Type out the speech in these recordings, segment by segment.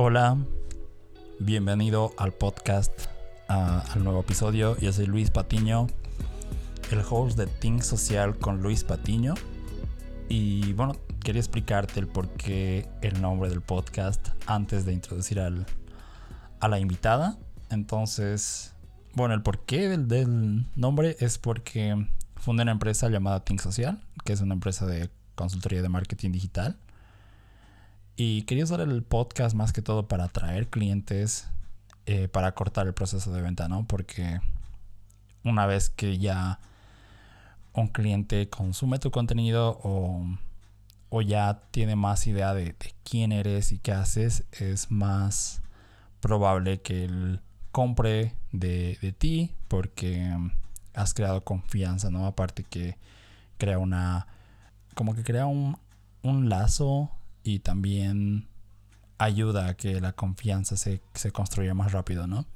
Hola, bienvenido al podcast, al nuevo episodio. Yo soy Luis Patiño, el host de Think Social con Luis Patiño. Y bueno, quería explicarte el por qué el nombre del podcast antes de introducir al, a la invitada. Entonces, bueno, el porqué del, del nombre es porque fundé una empresa llamada Think Social, que es una empresa de consultoría de marketing digital y quería usar el podcast más que todo para atraer clientes, eh, para cortar el proceso de venta, ¿no? Porque una vez que ya un cliente consume tu contenido o, ya tiene más idea de, quién eres y qué haces, es más probable que él compre de, ti porque has creado confianza, ¿no? Aparte que crea una, como que crea un, un lazo y también ayuda a que la confianza se, construya más rápido, ¿no?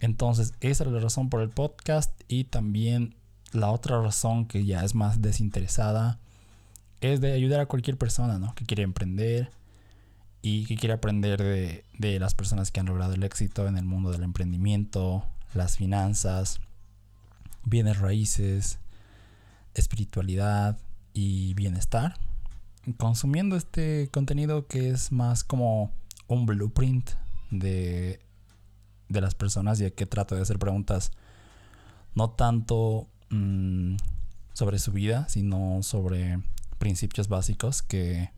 Entonces, esa es la razón por el podcast y también la otra razón que ya es más desinteresada es de ayudar a cualquier persona, ¿no? Que quiere emprender y que quiere aprender de, de las personas que han logrado el éxito en el mundo del emprendimiento, las finanzas, bienes raíces, espiritualidad y bienestar consumiendo este contenido que es más como un blueprint de, de las personas, ya que trato de hacer preguntas. No tanto mm, sobre su vida, sino sobre principios básicos que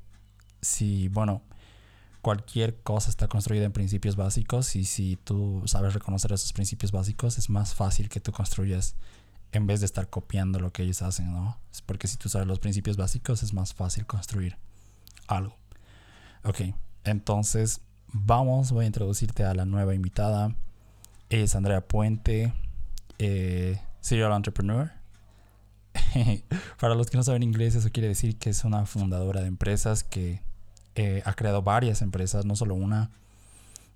si, bueno, cualquier cosa está construida en principios básicos y si tú sabes reconocer esos principios básicos es más fácil que tú construyas en vez de estar copiando lo que ellos hacen, ¿no? Es porque si tú sabes los principios básicos es más fácil construir algo. Ok, entonces vamos, voy a introducirte a la nueva invitada. Es Andrea Puente, eh, serial entrepreneur. Para los que no saben inglés, eso quiere decir que es una fundadora de empresas que eh, ha creado varias empresas, no solo una,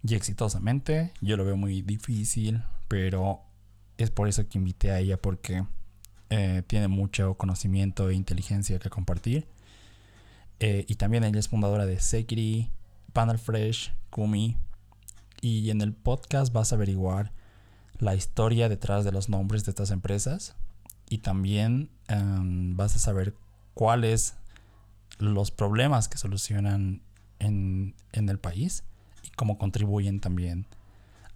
y exitosamente. Yo lo veo muy difícil, pero es por eso que invité a ella porque eh, tiene mucho conocimiento e inteligencia que compartir. Eh, y también ella es fundadora de Sekiri, Panel Fresh, Kumi. Y en el podcast vas a averiguar la historia detrás de los nombres de estas empresas. Y también em, vas a saber cuáles los problemas que solucionan en, en el país y cómo contribuyen también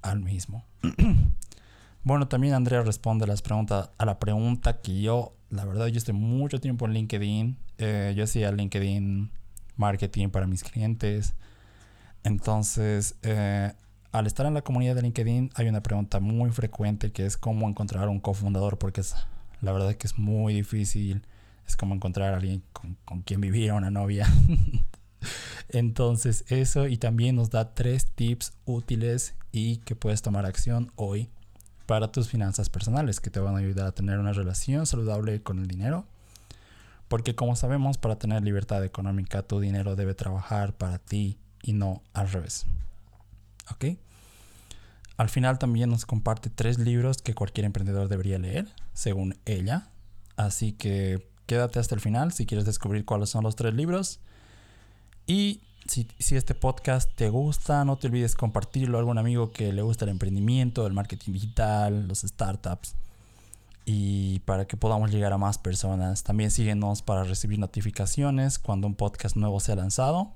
al mismo. Bueno, también Andrea responde las preguntas, a la pregunta que yo, la verdad, yo estoy mucho tiempo en LinkedIn. Eh, yo hacía LinkedIn marketing para mis clientes. Entonces, eh, al estar en la comunidad de LinkedIn, hay una pregunta muy frecuente que es cómo encontrar un cofundador, porque es, la verdad que es muy difícil. Es como encontrar a alguien con, con quien vivir, una novia. Entonces, eso y también nos da tres tips útiles y que puedes tomar acción hoy para tus finanzas personales que te van a ayudar a tener una relación saludable con el dinero. Porque como sabemos, para tener libertad económica, tu dinero debe trabajar para ti y no al revés. ¿Ok? Al final también nos comparte tres libros que cualquier emprendedor debería leer, según ella. Así que quédate hasta el final si quieres descubrir cuáles son los tres libros. Y si, este podcast te gusta, no te olvides compartirlo a algún amigo que le gusta el emprendimiento, el marketing digital, los startups. Y para que podamos llegar a más personas. También síguenos para recibir notificaciones cuando un podcast nuevo sea lanzado.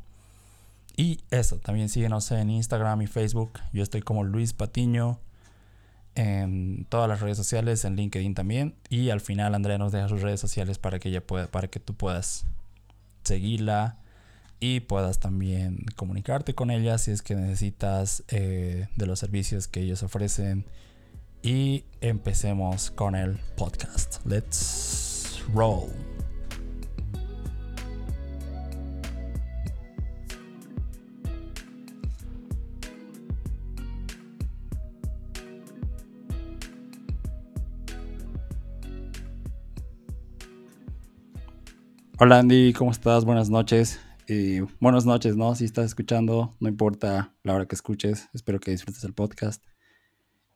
Y eso, también síguenos en Instagram y Facebook. Yo estoy como Luis Patiño en todas las redes sociales, en LinkedIn también. Y al final Andrea nos deja sus redes sociales para que ella pueda, para que tú puedas seguirla y puedas también comunicarte con ella si es que necesitas eh, de los servicios que ellos ofrecen. Y empecemos con el podcast. Let's roll. Hola Andy, ¿cómo estás? Buenas noches buenas noches, ¿no? Si estás escuchando, no importa la hora que escuches, espero que disfrutes el podcast.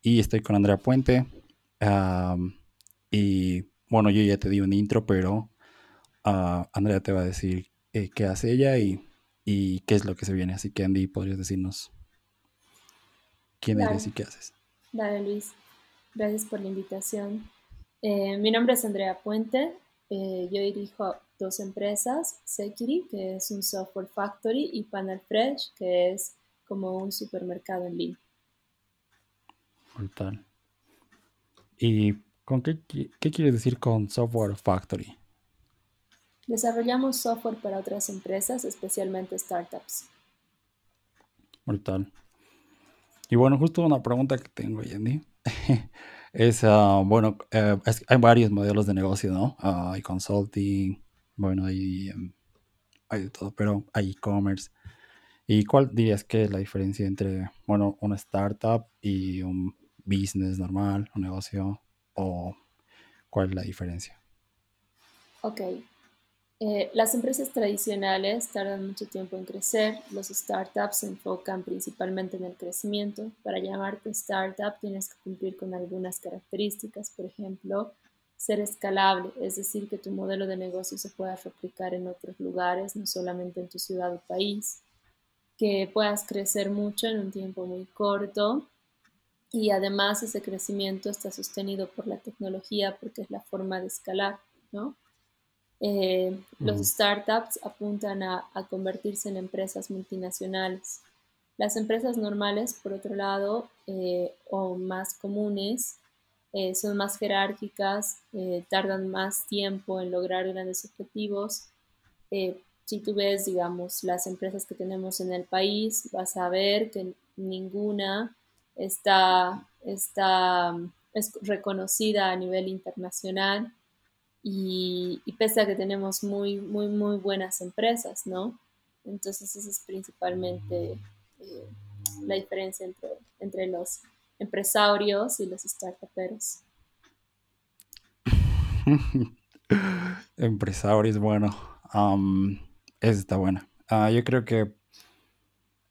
Y estoy con Andrea Puente. y bueno, yo ya te di un intro, pero ah, Andrea te va a decir eh, qué hace ella y y qué es lo que se viene. Así que Andy, ¿podrías decirnos quién eres y qué haces? Dale, Luis. Gracias por la invitación. Eh, mi nombre es Andrea Puente. Eh, yo dirijo dos empresas, Security, que es un software factory, y Panel Fresh, que es como un supermercado en línea. Brutal. ¿Y con qué, qué quieres decir con software factory? Desarrollamos software para otras empresas, especialmente startups. Brutal. Y bueno, justo una pregunta que tengo, Yandy. es, ah, bueno, eh, hay varios modelos de negocio, ¿no? Ah, hay consulting, bueno, hay, em, hay de todo, pero hay e-commerce. ¿Y cuál dirías que es la diferencia entre, bueno, una startup y un business normal, un negocio? ¿O cuál es la diferencia? Ok, eh, las empresas tradicionales tardan mucho tiempo en crecer, los startups se enfocan principalmente en el crecimiento. Para llamarte startup tienes que cumplir con algunas características, por ejemplo, ser escalable, es decir, que tu modelo de negocio se pueda replicar en otros lugares, no solamente en tu ciudad o país, que puedas crecer mucho en un tiempo muy corto y además ese crecimiento está sostenido por la tecnología porque es la forma de escalar, ¿no? Eh, los startups apuntan a, convertirse en empresas multinacionales. Las empresas normales, por otro lado, eh, o más comunes, eh, son más jerárquicas, tardan más tiempo en lograr grandes objetivos. si tú ves, digamos, las empresas que tenemos en el país, vas a ver que ninguna está, está es reconocida a nivel internacional y, pese a que tenemos muy, muy, muy buenas empresas, ¿no? Entonces esa es principalmente eh, la diferencia entre, entre los empresarios y los startuperos. empresarios, bueno, esa está buena. Ah, yo creo que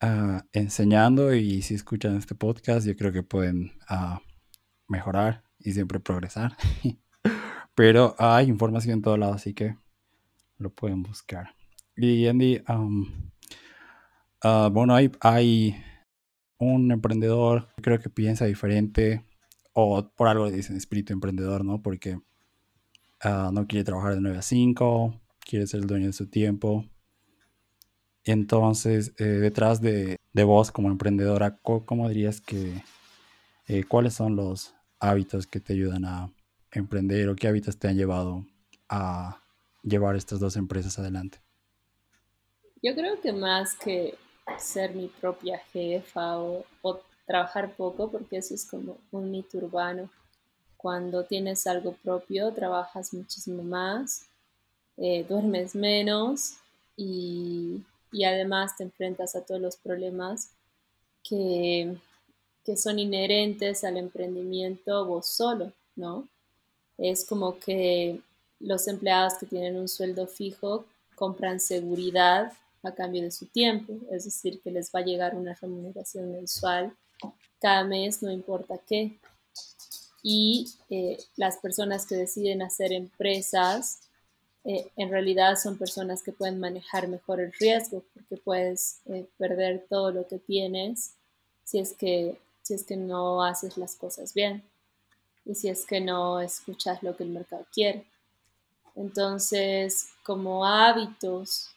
ah, enseñando y si escuchan este podcast, yo creo que pueden ah, mejorar y siempre progresar. Pero hay información en todo lado, así que lo pueden buscar. Y Andy, ah, bueno, hay, hay un emprendedor, creo que piensa diferente, o por algo le dicen espíritu emprendedor, ¿no? Porque ah, no quiere trabajar de 9 a 5, quiere ser el dueño de su tiempo. Entonces, eh, detrás de, de, vos como emprendedora, ¿cómo, dirías que, eh, cuáles son los hábitos que te ayudan a emprender o qué hábitos te han llevado a llevar estas dos empresas adelante? Yo creo que más que ser mi propia jefa o, trabajar poco, porque eso es como un mito urbano. Cuando tienes algo propio, trabajas muchísimo más, eh, duermes menos y, además te enfrentas a todos los problemas que, que son inherentes al emprendimiento vos solo, ¿no? Es como que los empleados que tienen un sueldo fijo compran seguridad a cambio de su tiempo, es decir, que les va a llegar una remuneración mensual cada mes, no importa qué. Y eh, las personas que deciden hacer empresas, eh, en realidad son personas que pueden manejar mejor el riesgo, porque puedes eh, perder todo lo que tienes si es que, si es que no haces las cosas bien y si es que no escuchas lo que el mercado quiere. Entonces, como hábitos,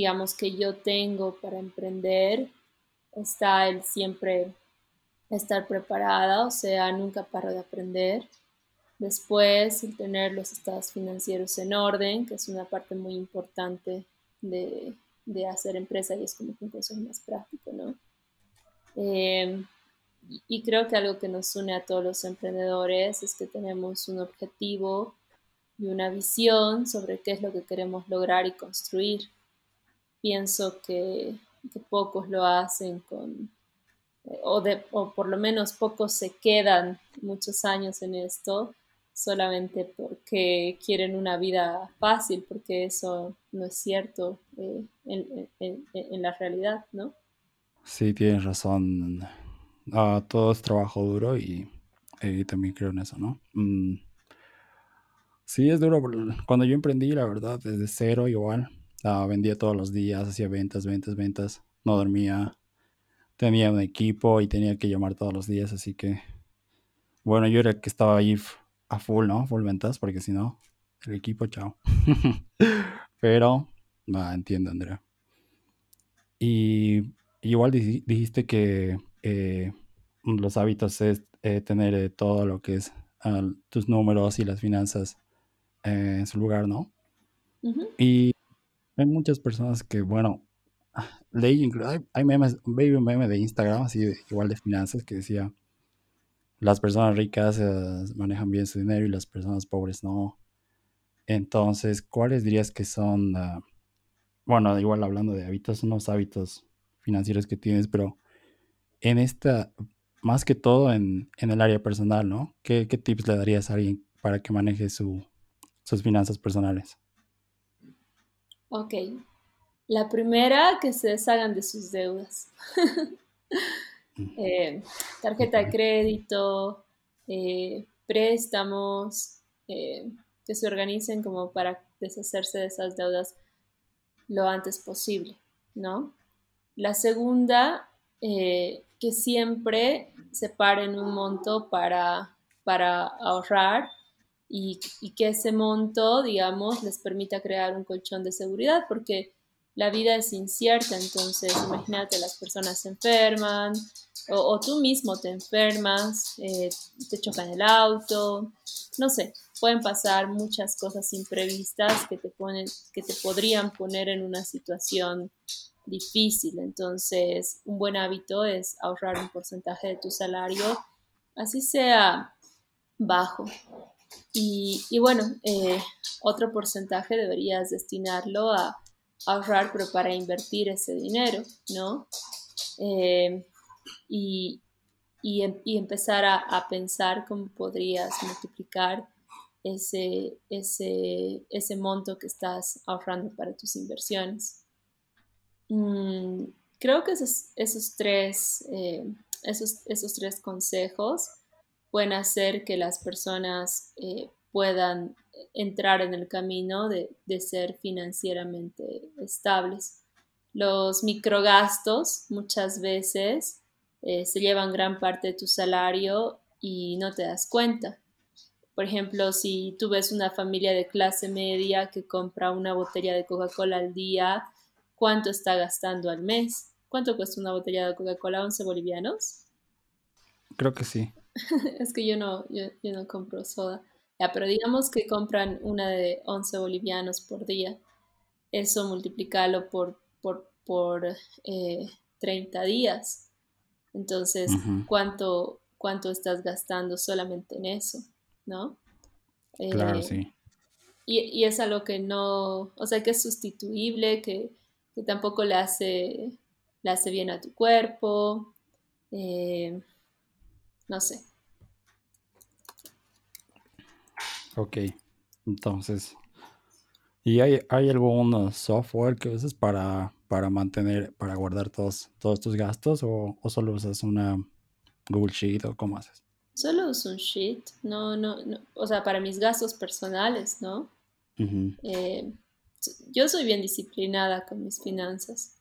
digamos que yo tengo para emprender, está el siempre estar preparada, o sea, nunca paro de aprender. Después, el tener los estados financieros en orden, que es una parte muy importante de, hacer empresa y es como que un consejo más práctico, ¿no? Eh, y creo que algo que nos une a todos los emprendedores es que tenemos un objetivo y una visión sobre qué es lo que queremos lograr y construir. Pienso que, pocos lo hacen con, o, de, o por lo menos pocos se quedan muchos años en esto solamente porque quieren una vida fácil, porque eso no es cierto eh, en, en, la realidad, ¿no? Sí, tienes razón todo es trabajo duro y, también creo en eso, ¿no? Mm, sí, es duro. Cuando yo emprendí, la verdad, desde cero igual, Ah, vendía todos los días, hacía ventas, ventas, ventas. No dormía. Tenía un equipo y tenía que llamar todos los días, así que... Bueno, yo era el que estaba ahí a full, ¿no? Full ventas, porque si no, el equipo, chao. Pero, va, entiendo, Andrea. Y igual dijiste que eh, los hábitos es eh, tener eh, todo lo que es ah, tus números y las finanzas en su lugar, ¿no? Y hay muchas personas que, bueno, leí, hay, hay memes, baby meme de Instagram, así igual de finanzas, que decía, las personas ricas manejan bien su dinero y las personas pobres no. Entonces, ¿cuáles dirías que son, ah, bueno, igual hablando de hábitos, unos hábitos financieros que tienes, pero en esta, más que todo en, el área personal, ¿no? ¿Qué, tips le darías a alguien para que maneje sus finanzas personales? Ok. La primera, que se deshagan de sus deudas. Eh, tarjeta de crédito, eh, préstamos, eh, que se organicen como para deshacerse de esas deudas lo antes posible, ¿no? La segunda, que siempre separen un monto para, para ahorrar y, y, que ese monto, digamos, les permita crear un colchón de seguridad, porque la vida es incierta, entonces imagínate, las personas se enferman o, tú mismo te enfermas, eh, te chocan el auto, no sé, pueden pasar muchas cosas imprevistas que te, ponen, que te podrían poner en una situación difícil. Entonces, un buen hábito es ahorrar un porcentaje de tu salario, así sea bajo. Y, bueno, eh, otro porcentaje deberías destinarlo a ahorrar, pero para invertir ese dinero, ¿no? Eh, y, em, y, empezar a, pensar cómo podrías multiplicar ese, ese, ese, monto que estás ahorrando para tus inversiones. Mm, creo que esos, esos tres, eh, esos, esos, tres consejos pueden hacer que las personas eh, puedan entrar en el camino de, ser financieramente estables. Los microgastos muchas veces eh, se llevan gran parte de tu salario y no te das cuenta. Por ejemplo, si tú ves una familia de clase media que compra una botella de Coca-Cola al día, ¿cuánto está gastando al mes? ¿Cuánto cuesta una botella de Coca-Cola? ¿11 bolivianos? Creo que sí. es que yo no, yo no compro soda pero digamos que compran una de 11 bolivianos por día. Eso multiplicarlo por, por, por 30 eh, días. Entonces, ¿cuánto, ¿cuánto estás gastando solamente en eso? ¿No? claro, eh, sí. Y, es algo que no, o sea, que es sustituible, que, tampoco le hace, le hace bien a tu cuerpo. Eh, no sé. Ok, entonces, ¿y hay, algún software que uses para, para mantener, para guardar todos, todos tus gastos o, solo usas una Google Sheet o cómo haces? Solo uso un sheet, no, no, no, o sea, para mis gastos personales, ¿no? Eh, yo soy bien disciplinada con mis finanzas.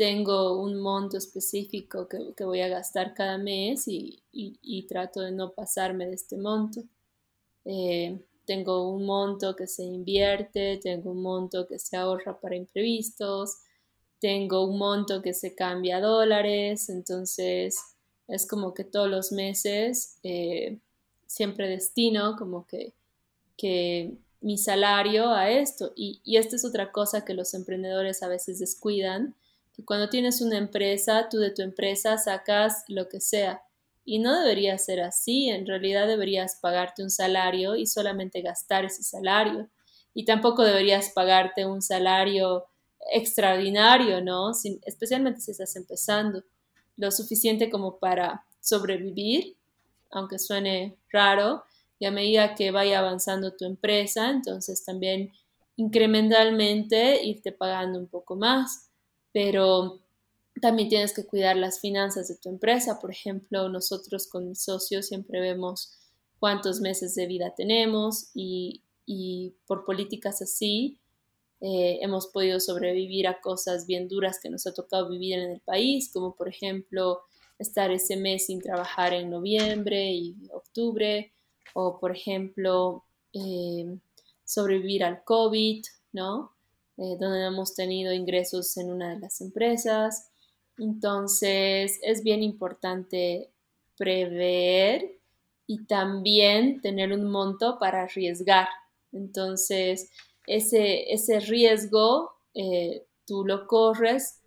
Tengo un monto específico que, voy a gastar cada mes y, trato de no pasarme de este monto. Eh, tengo un monto que se invierte, tengo un monto que se ahorra para imprevistos, tengo un monto que se cambia a dólares, entonces es como que todos los meses eh, siempre destino como que, que, mi salario a esto. Y, y esta es otra cosa que los emprendedores a veces descuidan, que cuando tienes una empresa, tú de tu empresa sacas lo que sea y no debería ser así, en realidad deberías pagarte un salario y solamente gastar ese salario. Y tampoco deberías pagarte un salario extraordinario, ¿no? especialmente si estás empezando, lo suficiente como para sobrevivir, aunque suene raro, y a medida que vaya avanzando tu empresa, entonces también incrementalmente irte pagando un poco más. Pero también tienes que cuidar las finanzas de tu empresa. Por ejemplo, nosotros con mis socios siempre vemos cuántos meses de vida tenemos y, por políticas así eh, hemos podido sobrevivir a cosas bien duras que nos ha tocado vivir en el país, como por ejemplo estar ese mes sin trabajar en noviembre y octubre, o por ejemplo eh, sobrevivir al COVID, ¿no? Eh, donde hemos tenido ingresos en una de las empresas. Entonces es bien importante prever y también tener un monto para arriesgar. Entonces, ese, ese riesgo eh, tú lo corres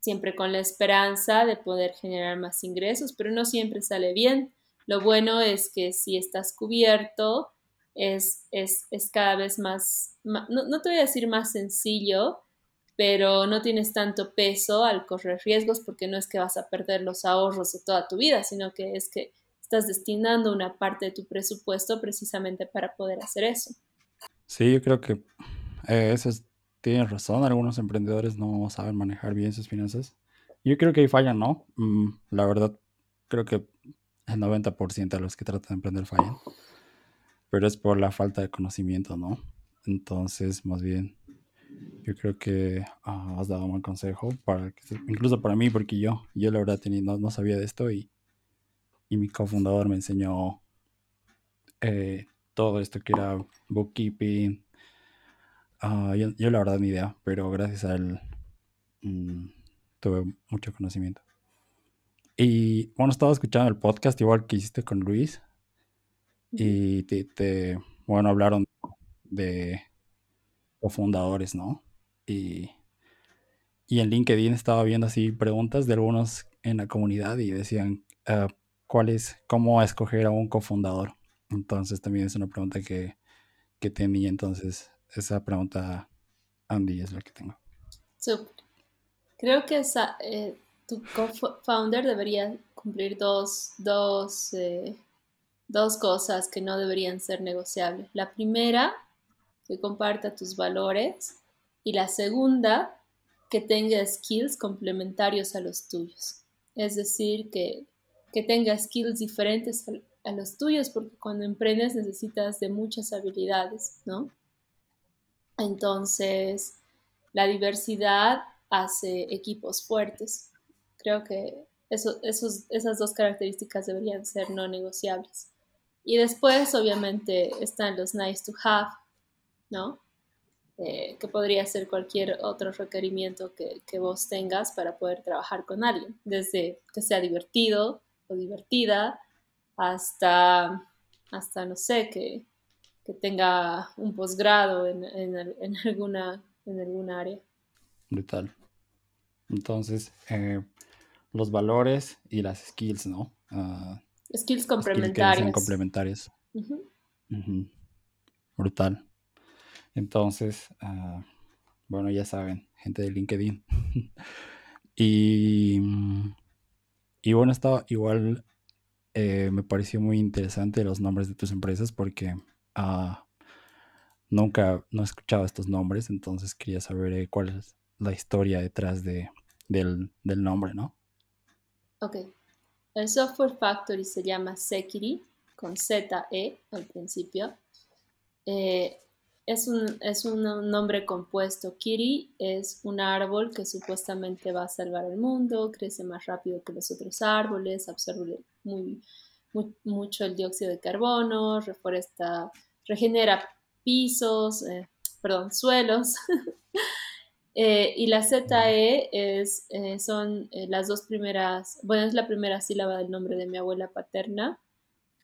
siempre con la esperanza de poder generar más ingresos, pero no siempre sale bien. Lo bueno es que si estás cubierto, es, es, cada vez más, no, no, te voy a decir más sencillo, pero no tienes tanto peso al correr riesgos porque no es que vas a perder los ahorros de toda tu vida, sino que es que estás destinando una parte de tu presupuesto precisamente para poder hacer eso. Sí, yo creo que eh, eso tienes razón. Algunos emprendedores no saben manejar bien sus finanzas. Yo creo que ahí fallan, ¿no? Mm, la verdad, creo que el 90% de los que tratan de emprender fallan. Pero es por la falta de conocimiento, ¿no? Entonces, más bien, yo creo que ah, has dado un buen consejo, para incluso para mí, porque yo, yo la verdad no, sabía de esto y, y mi cofundador me enseñó eh, todo esto que era bookkeeping. Ah, yo, la verdad ni idea, pero gracias a él mm, tuve mucho conocimiento. Y bueno, estaba escuchando el podcast igual que hiciste con Luis. Y te, bueno, hablaron de cofundadores, ¿no? Y, y en LinkedIn estaba viendo así preguntas de algunos en la comunidad y decían ah, cuál es, cómo escoger a un cofundador. Entonces también es una pregunta que, que tenía. Entonces, esa pregunta, Andy, es la que tengo. Creo que esa, eh, tu co-founder debería cumplir dos, dos, eh, dos cosas que no deberían ser negociables. La primera, que comparta tus valores. Y la segunda, que tenga skills complementarios a los tuyos. Es decir, que, que tenga skills diferentes a los tuyos, porque cuando emprendes necesitas de muchas habilidades, ¿no? Entonces, la diversidad hace equipos fuertes. Creo que eso, esos, esas dos características deberían ser no negociables. Y después, obviamente, están los nice to have, ¿no? Eh, que podría ser cualquier otro requerimiento que, que, vos tengas para poder trabajar con alguien, desde que sea divertido o divertida, hasta, hasta no sé, que, tenga un posgrado en, en, alguna, en alguna área. Brutal. Entonces, eh, los valores y las skills, ¿no? Uh, skills complementarias. complementarias. Brutal. Entonces, uh, bueno, ya saben, gente de LinkedIn. y, y bueno, estaba igual eh, me pareció muy interesante los nombres de tus empresas porque ah, nunca no he escuchado estos nombres, entonces quería saber eh, cuál es la historia detrás de, del, nombre, ¿no? Ok. El Software Factory se llama Security, con Z-E al principio. Eh, es un, es un nombre compuesto. Kiri es un árbol que supuestamente va a salvar el mundo, crece más rápido que los otros árboles, absorbe mucho el dióxido de carbono, reforesta, regenera pisos, eh, perdón, suelos. Eh, y la ZE es, eh, son las dos primeras, bueno, es la primera sílaba del nombre de mi abuela paterna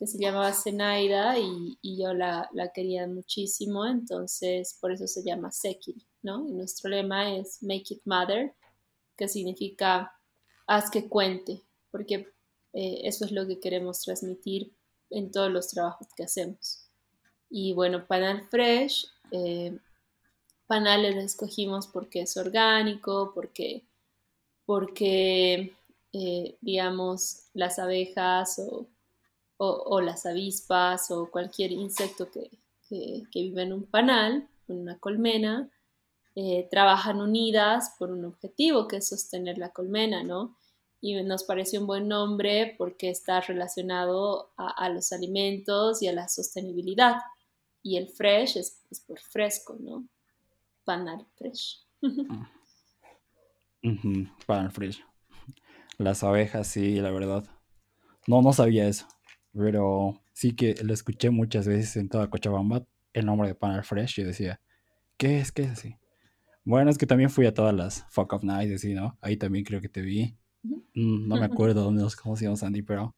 que se llamaba Zenaida y, yo la, quería muchísimo, entonces por eso se llama Sekiri, ¿no? Y nuestro lema es Make It Matter, que significa haz que cuente, porque eh, eso es lo que queremos transmitir en todos los trabajos que hacemos. Y bueno, Panal Fresh, eh, Panal lo escogimos porque es orgánico, porque, porque eh, digamos, las abejas o o, las avispas o cualquier insecto que, vive en un panal, en una colmena, eh, trabajan unidas por un objetivo que es sostener la colmena, ¿no? Y nos parece un buen nombre porque está relacionado a, los alimentos y a la sostenibilidad. Y el fresh es, por fresco, ¿no? Panal Fresh. Panal Fresh. Las abejas, sí, la verdad. No, no sabía eso. Pero sí que lo escuché muchas veces en toda Cochabamba, el nombre de Panal Fresh. Y decía, ¿qué es? ¿Qué es así? Bueno, es que también fui a todas las Fuck of Nights, así, ¿no? Ahí también creo que te vi. Mm, no me acuerdo dónde nos conocimos, Andy, pero.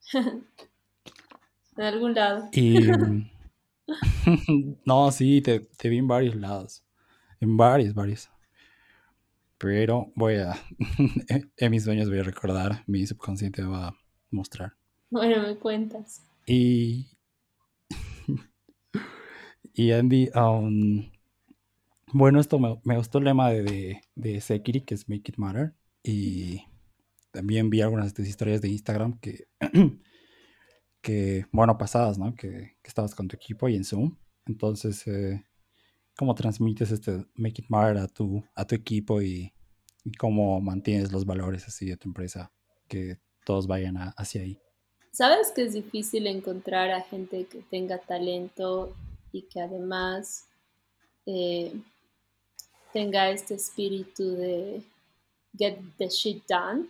en algún lado. Y. no, sí, te, te, vi en varios lados. En varios, varios. Pero voy a. en mis sueños voy a recordar. Mi subconsciente va a mostrar. Bueno, me cuentas. Y. y Andy, um, bueno, esto me, gustó el lema de, de, Sekiri, que es Make It Matter. Y también vi algunas de tus historias de Instagram que, que bueno, pasadas, ¿no? Que, estabas con tu equipo y en Zoom. Entonces, eh, ¿cómo transmites este Make It Matter a tu, a tu equipo y, cómo mantienes los valores así de tu empresa? Que todos vayan hacia ahí. Sabes que es difícil encontrar a gente que tenga talento y que además eh, tenga este espíritu de get the shit done.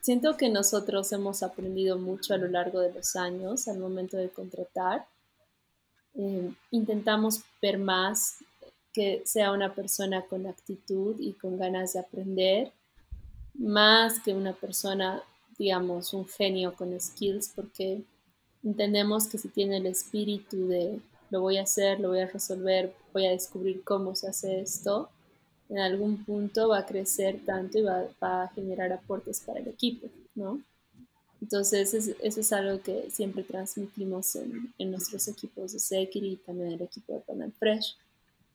Siento que nosotros hemos aprendido mucho a lo largo de los años al momento de contratar. Eh, intentamos ver más que sea una persona con actitud y con ganas de aprender, más que una persona, digamos, un genio con skills, porque entendemos que si tiene el espíritu de lo voy a hacer, lo voy a resolver, voy a descubrir cómo se hace esto, en algún punto va a crecer tanto y va, a generar aportes para el equipo, ¿no? Entonces, eso es algo que siempre transmitimos en, nuestros equipos de Security y también en el equipo de Panel Fresh.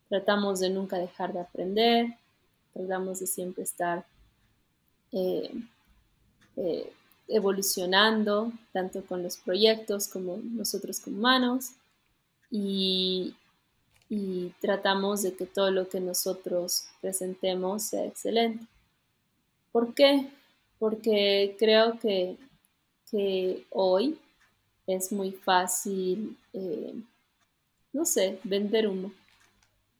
Tratamos de nunca dejar de aprender, tratamos de siempre estar eh, eh, evolucionando, tanto con los proyectos como nosotros como humanos. Y, y tratamos de que todo lo que nosotros presentemos sea excelente. ¿Por qué? Porque creo que, hoy es muy fácil, eh, no sé, vender humo.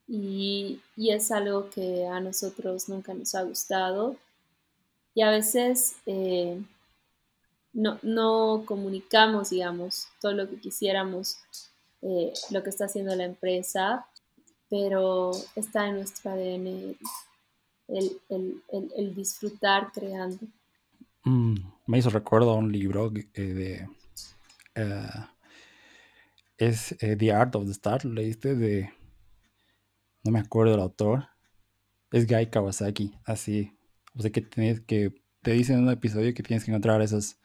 Y, es algo que a nosotros nunca nos ha gustado. Y a veces eh, no, no, comunicamos, digamos, todo lo que quisiéramos eh, lo que está haciendo la empresa, pero está en nuestro ADN el, disfrutar creando. Mm, me hizo recuerdo a un libro eh, de... Eh, es The Art of the Start, leíste de... No me acuerdo del autor. Es Guy Kawasaki, así. O sea que tienes que... Te dicen en un episodio que tienes que encontrar a esos...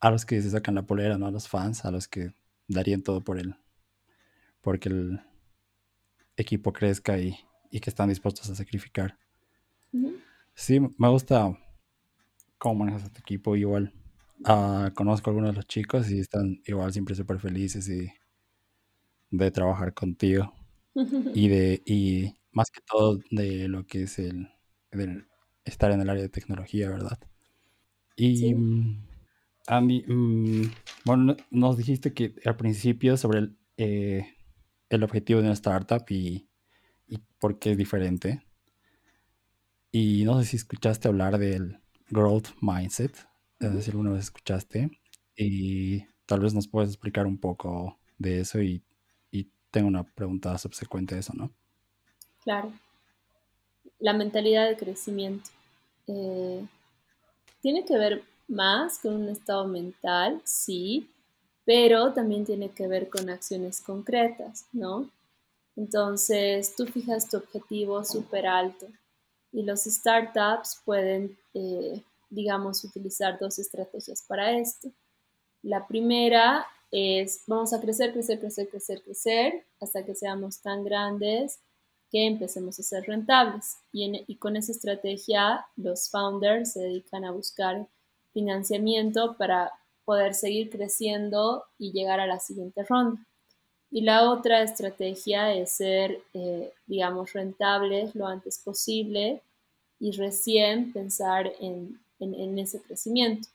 A los que se sacan la polera, ¿no? A los fans, a los que darían todo por él porque el equipo crezca y, que están dispuestos a sacrificar. Sí, me gusta cómo manejas a tu equipo igual. Ah, conozco a algunos de los chicos y están igual siempre súper felices y de trabajar contigo y de y más que todo de lo que es el, estar en el área de tecnología, ¿verdad? Y mm, Andy, mm, bueno, nos dijiste que al principio sobre el, eh, el objetivo de una startup y, por qué es diferente. Y no sé si escuchaste hablar del growth mindset, es decir, alguna vez escuchaste, y tal vez nos puedes explicar un poco de eso y, tengo una pregunta subsecuente de eso, ¿no? Claro. La mentalidad de crecimiento. Eh, tiene que ver más con un estado mental, sí, pero también tiene que ver con acciones concretas, ¿no? Entonces, tú fijas tu objetivo súper alto y los startups pueden, eh, digamos, utilizar dos estrategias para esto. La primera es, vamos a crecer, crecer, crecer, crecer, crecer, hasta que seamos tan grandes que empecemos a ser rentables. Y, y con esa estrategia, los founders se dedican a buscar financiamiento para poder seguir creciendo y llegar a la siguiente ronda. Y la otra estrategia es ser, eh, digamos, rentables lo antes posible y recién pensar en, ese crecimiento.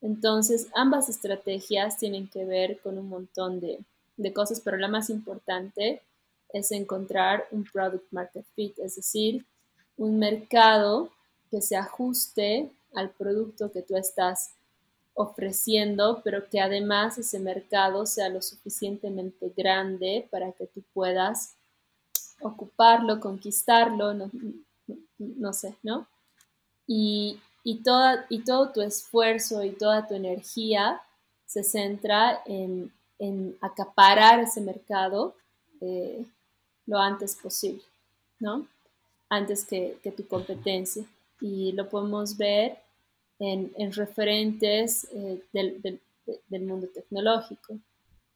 Entonces, ambas estrategias tienen que ver con un montón de, cosas, pero la más importante es encontrar un product market fit, es decir, un mercado que se ajuste al producto que tú estás ofreciendo, pero que además ese mercado sea lo suficientemente grande para que tú puedas ocuparlo, conquistarlo, no, sé, ¿no? Y, toda, y todo tu esfuerzo y toda tu energía se centra en, acaparar ese mercado eh, lo antes posible, ¿no? Antes que, tu competencia. Y lo podemos ver en, referentes eh, del, mundo tecnológico.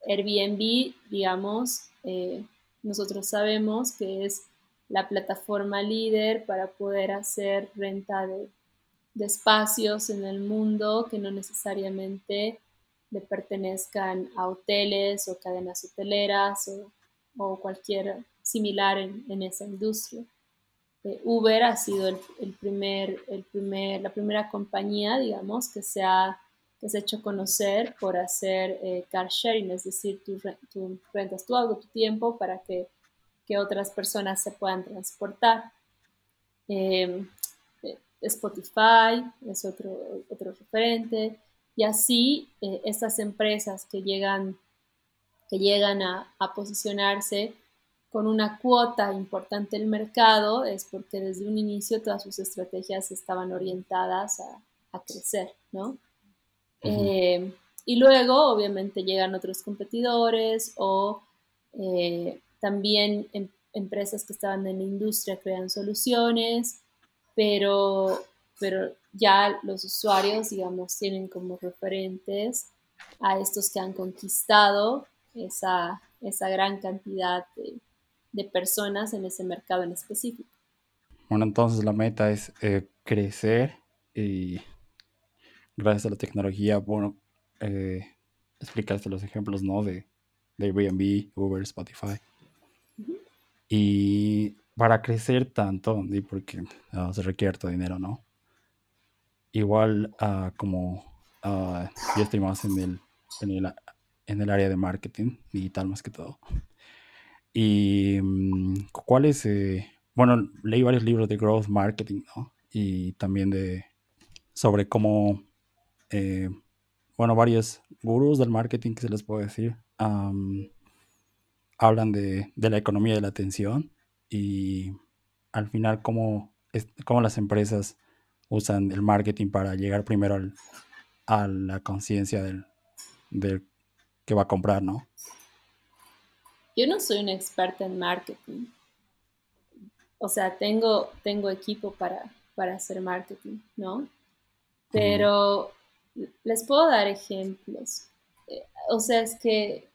Airbnb, digamos, eh, nosotros sabemos que es la plataforma líder para poder hacer renta de, espacios en el mundo que no necesariamente le pertenezcan a hoteles o cadenas hoteleras o, cualquier similar en, esa industria. Eh, Uber ha sido el, primer, el primer, la primera compañía, digamos, que se ha que se ha hecho conocer por hacer eh, car sharing, es decir, tú, rentas tu auto, tu tiempo para que, otras personas se puedan transportar. Em, eh, Spotify es otro, otro referente y así eh, estas empresas que llegan, que llegan a, posicionarse con una cuota importante el mercado es porque desde un inicio todas sus estrategias estaban orientadas a, a crecer, ¿no? Eh, y luego, obviamente, llegan otros competidores o eh, también em, empresas que estaban en la industria crean soluciones, pero, pero ya los usuarios, digamos, tienen como referentes a estos que han conquistado esa, esa gran cantidad de, de, personas en ese mercado en específico. Bueno, entonces la meta es eh, crecer y gracias a la tecnología, bueno, eh, explicaste los ejemplos, ¿no? De, de Airbnb, Uber, Spotify. Y para crecer tanto, porque ah, se requiere tu dinero, ¿no? Igual uh, como uh, yo estoy más en el, en el, en, el, área de marketing digital más que todo. Y um, cuál es, eh, bueno, leí varios libros de growth marketing, ¿no? Y también de sobre cómo eh, bueno, varios gurús del marketing que se les puede decir, hablan de, la economía de la atención y al final cómo, cómo las empresas usan el marketing para llegar primero a la conciencia del, que va a comprar, ¿no? Yo no soy una experta en marketing. O sea, tengo, tengo equipo para, para hacer marketing, ¿no? Pero les puedo dar ejemplos. Eh, o sea, es que,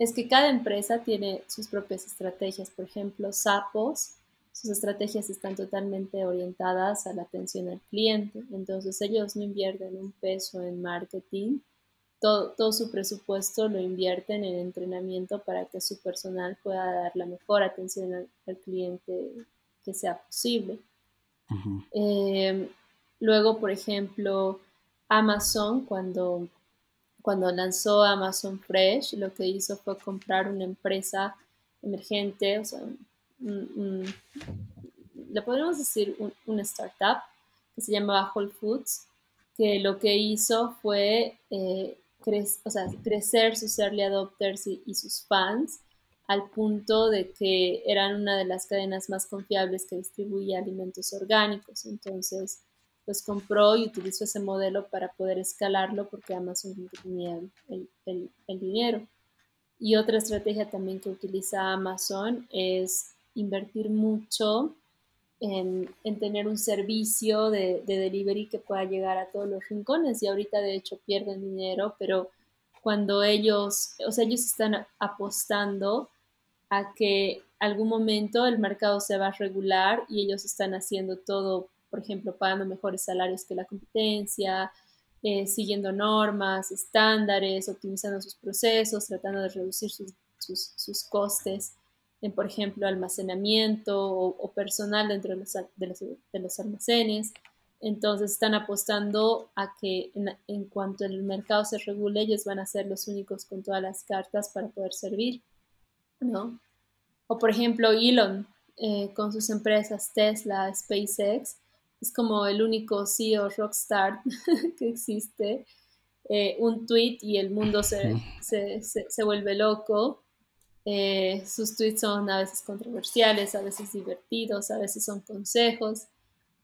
es que cada empresa tiene sus propias estrategias. Por ejemplo, Sapos, sus estrategias están totalmente orientadas a la atención al cliente. Entonces ellos no invierten un peso en marketing. Todo, todo, su presupuesto lo invierten en entrenamiento para que su personal pueda dar la mejor atención al, cliente que sea posible. Eh, luego, por ejemplo, Amazon, cuando, cuando lanzó Amazon Fresh, lo que hizo fue comprar una empresa emergente, o sea, le podemos decir una startup que se llamaba Whole Foods, que lo que hizo fue eh, crecer sus early adopters y, sus fans al punto de que eran una de las cadenas más confiables que distribuía alimentos orgánicos. Entonces, pues compró y utilizó ese modelo para poder escalarlo porque Amazon tenía el, dinero. Y otra estrategia también que utiliza Amazon es invertir mucho en, tener un servicio de, de, delivery que pueda llegar a todos los rincones y ahorita de hecho pierden dinero, pero cuando ellos, o sea, ellos están apostando a que algún momento el mercado se va a regular y ellos están haciendo todo por ejemplo, pagando mejores salarios que la competencia, eh, siguiendo normas, estándares, optimizando sus procesos, tratando de reducir sus, sus, costes en, por ejemplo, almacenamiento o, personal dentro de los, de, los, de los, almacenes. Entonces están apostando a que en, en, cuanto el mercado se regule, ellos van a ser los únicos con todas las cartas para poder servir, ¿no? O por ejemplo, Elon eh, con sus empresas Tesla, SpaceX, es como el único CEO rockstar que existe. Eh, un tweet y el mundo se, se, se, vuelve loco. Eh, sus tweets son a veces controversiales, a veces divertidos, a veces son consejos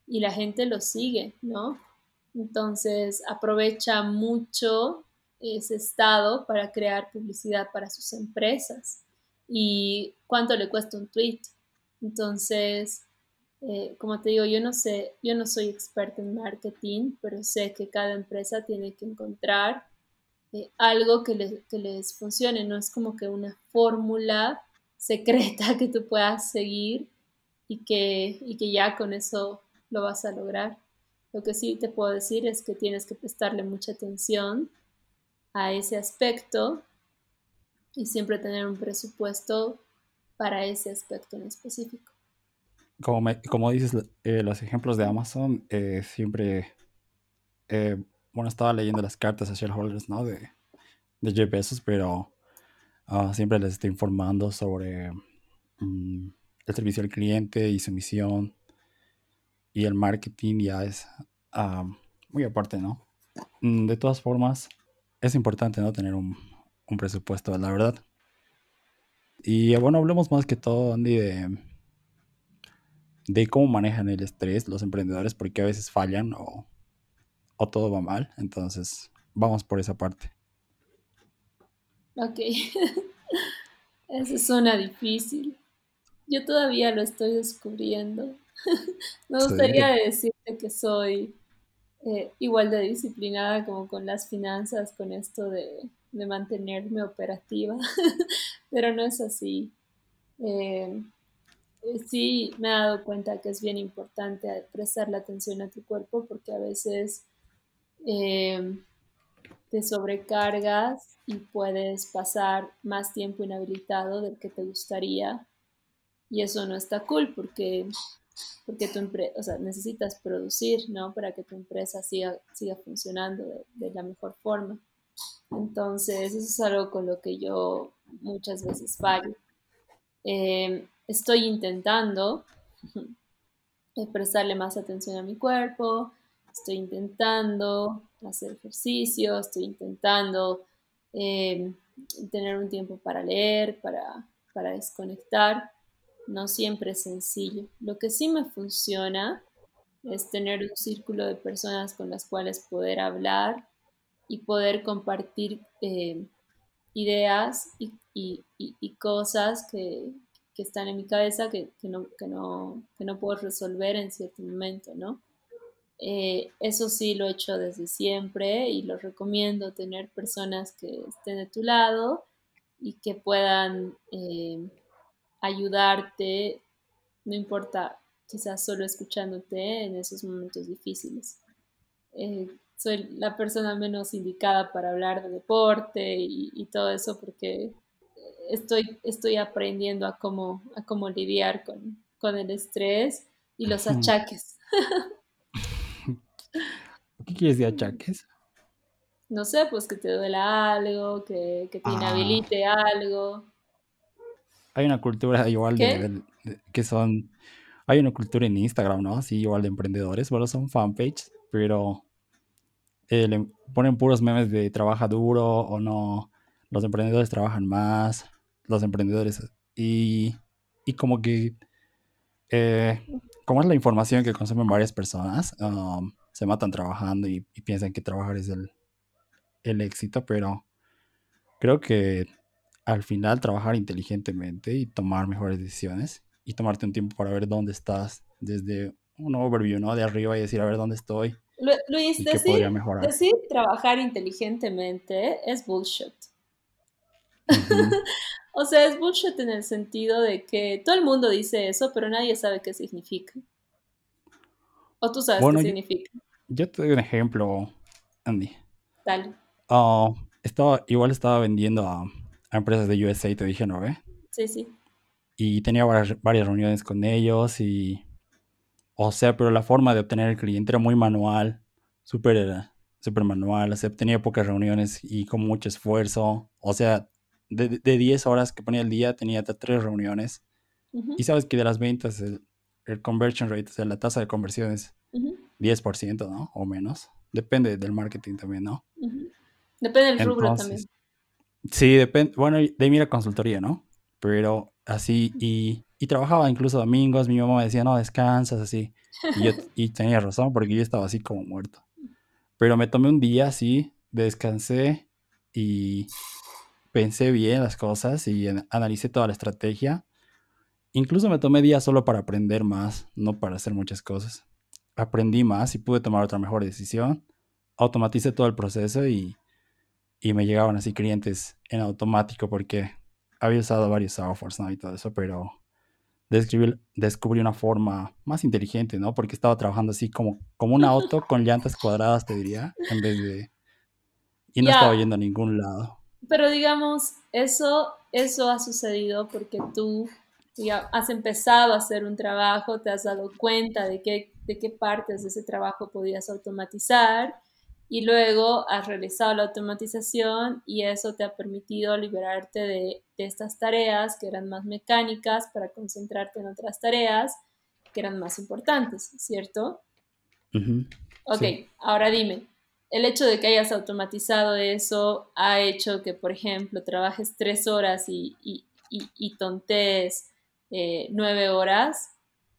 y la gente los sigue, ¿no? Entonces aprovecha mucho ese estado para crear publicidad para sus empresas. ¿Y cuánto le cuesta un tweet? Entonces, eh, como te digo, yo no sé, yo no soy experta en marketing, pero sé que cada empresa tiene que encontrar eh, algo que, les funcione, no es como que una fórmula secreta que tú puedas seguir y que, y que ya con eso lo vas a lograr. Lo que sí te puedo decir es que tienes que prestarle mucha atención a ese aspecto y siempre tener un presupuesto para ese aspecto en específico. Como, como dices, eh, los ejemplos de Amazon, eh, siempre, eh, bueno, estaba leyendo las cartas a shareholders, ¿no? De, de Jeff pero ah, siempre les estoy informando sobre mm, el servicio al cliente y su misión. Y el marketing ya es ah, muy aparte, ¿no? Mm, de todas formas, es importante, ¿no? Tener un, un presupuesto, la verdad. Y bueno, hablemos más que todo, Andy, de, de cómo manejan el estrés los emprendedores, porque a veces fallan o, o todo va mal. Entonces, vamos por esa parte. Ok. Eso suena difícil. Yo todavía lo estoy descubriendo. Me gustaría decirte que soy eh, igual de disciplinada como con las finanzas, con esto de, de mantenerme operativa, pero no es así. Eh, eh, sí me he dado cuenta que es bien importante prestarle atención a tu cuerpo porque a veces eh, te sobrecargas y puedes pasar más tiempo inhabilitado del que te gustaría y eso no está cool porque porque tu o necesitas producir, ¿no? Para que tu empresa siga, siga funcionando de la mejor forma. Entonces, eso es algo con lo que yo muchas veces fallo. Eh, estoy intentando prestarle más atención a mi cuerpo, estoy intentando hacer ejercicio, estoy intentando eh, tener un tiempo para leer, para, para desconectar. No siempre es sencillo. Lo que sí me funciona es tener un círculo de personas con las cuales poder hablar y poder compartir eh, ideas y, cosas que, están en mi cabeza que, no, no, puedo resolver en cierto momento, ¿no? Eh, eso sí lo he hecho desde siempre y lo recomiendo tener personas que estén de tu lado y que puedan eh, ayudarte, no importa, quizás solo escuchándote en esos momentos difíciles soy la persona menos indicada para hablar de deporte y, todo eso porque estoy, estoy aprendiendo a cómo, a cómo lidiar con, el estrés y los achaques. ¿Qué quieres de achaques? No sé, pues que te duela algo, que, te ah. inhabilite algo. Hay una cultura igual de, que son, hay una cultura en Instagram, ¿no? Sí, igual de emprendedores, bueno, son fanpage, pero eh, le ponen puros memes de trabaja duro o no, los emprendedores trabajan más, los emprendedores y, y como que, eh, como es la información que consumen varias personas, um, se matan trabajando y, piensan que trabajar es el, el éxito, pero creo que al final trabajar inteligentemente y tomar mejores decisiones y tomarte un tiempo para ver dónde estás desde un overview, ¿no? De arriba y decir, a ver dónde estoy, Luis, decir, decir, trabajar inteligentemente es bullshit. o sea, es bullshit en el sentido de que todo el mundo dice eso, pero nadie sabe qué significa. ¿O tú sabes qué significa? Yo te doy un ejemplo, Andy. Dale. Ah, estaba, igual estaba vendiendo a, empresas de USA, te dije, ¿no? ve? Sí, sí. Y tenía varias reuniones con ellos y o sea, pero la forma de obtener el cliente era muy manual, súper super manual, o sea, tenía pocas reuniones y con mucho esfuerzo. O sea, de, de 10 horas que ponía el día, tenía hasta 3 reuniones Y sabes que de las ventas, el, conversion rate, o sea, la tasa de conversión es 10%, ¿no? O menos. Depende del marketing también, ¿no? Depende del rubro también. Sí, depende. Bueno, de mí consultoría, ¿no? Pero así, y, y, trabajaba incluso domingos, mi mamá me decía, no, descansas, así. Y, yo, y tenía razón, porque yo estaba así como muerto. Pero me tomé un día así, descansé y pensé bien las cosas y analicé toda la estrategia. Incluso me tomé días solo para aprender más, no para hacer muchas cosas. Aprendí más y pude tomar otra mejor decisión. Automaticé todo el proceso y, y me llegaban así clientes en automático porque había usado varios softwares ¿no? y todo eso, pero descubrí, descubrí una forma más inteligente, ¿no? Porque estaba trabajando así como, como un auto con llantas cuadradas, te diría, en vez de... Y no estaba yendo a ningún lado. Pero digamos, eso, eso ha sucedido porque tú ya has empezado a hacer un trabajo, te has dado cuenta de qué, de qué partes de ese trabajo podías automatizar y luego has realizado la automatización y eso te ha permitido liberarte de, de, estas tareas que eran más mecánicas para concentrarte en otras tareas que eran más importantes, ¿cierto? Ok, ahora dime, el hecho de que hayas automatizado eso ha hecho que, por ejemplo, trabajes tres horas y, y, y, tontees eh, nueve horas.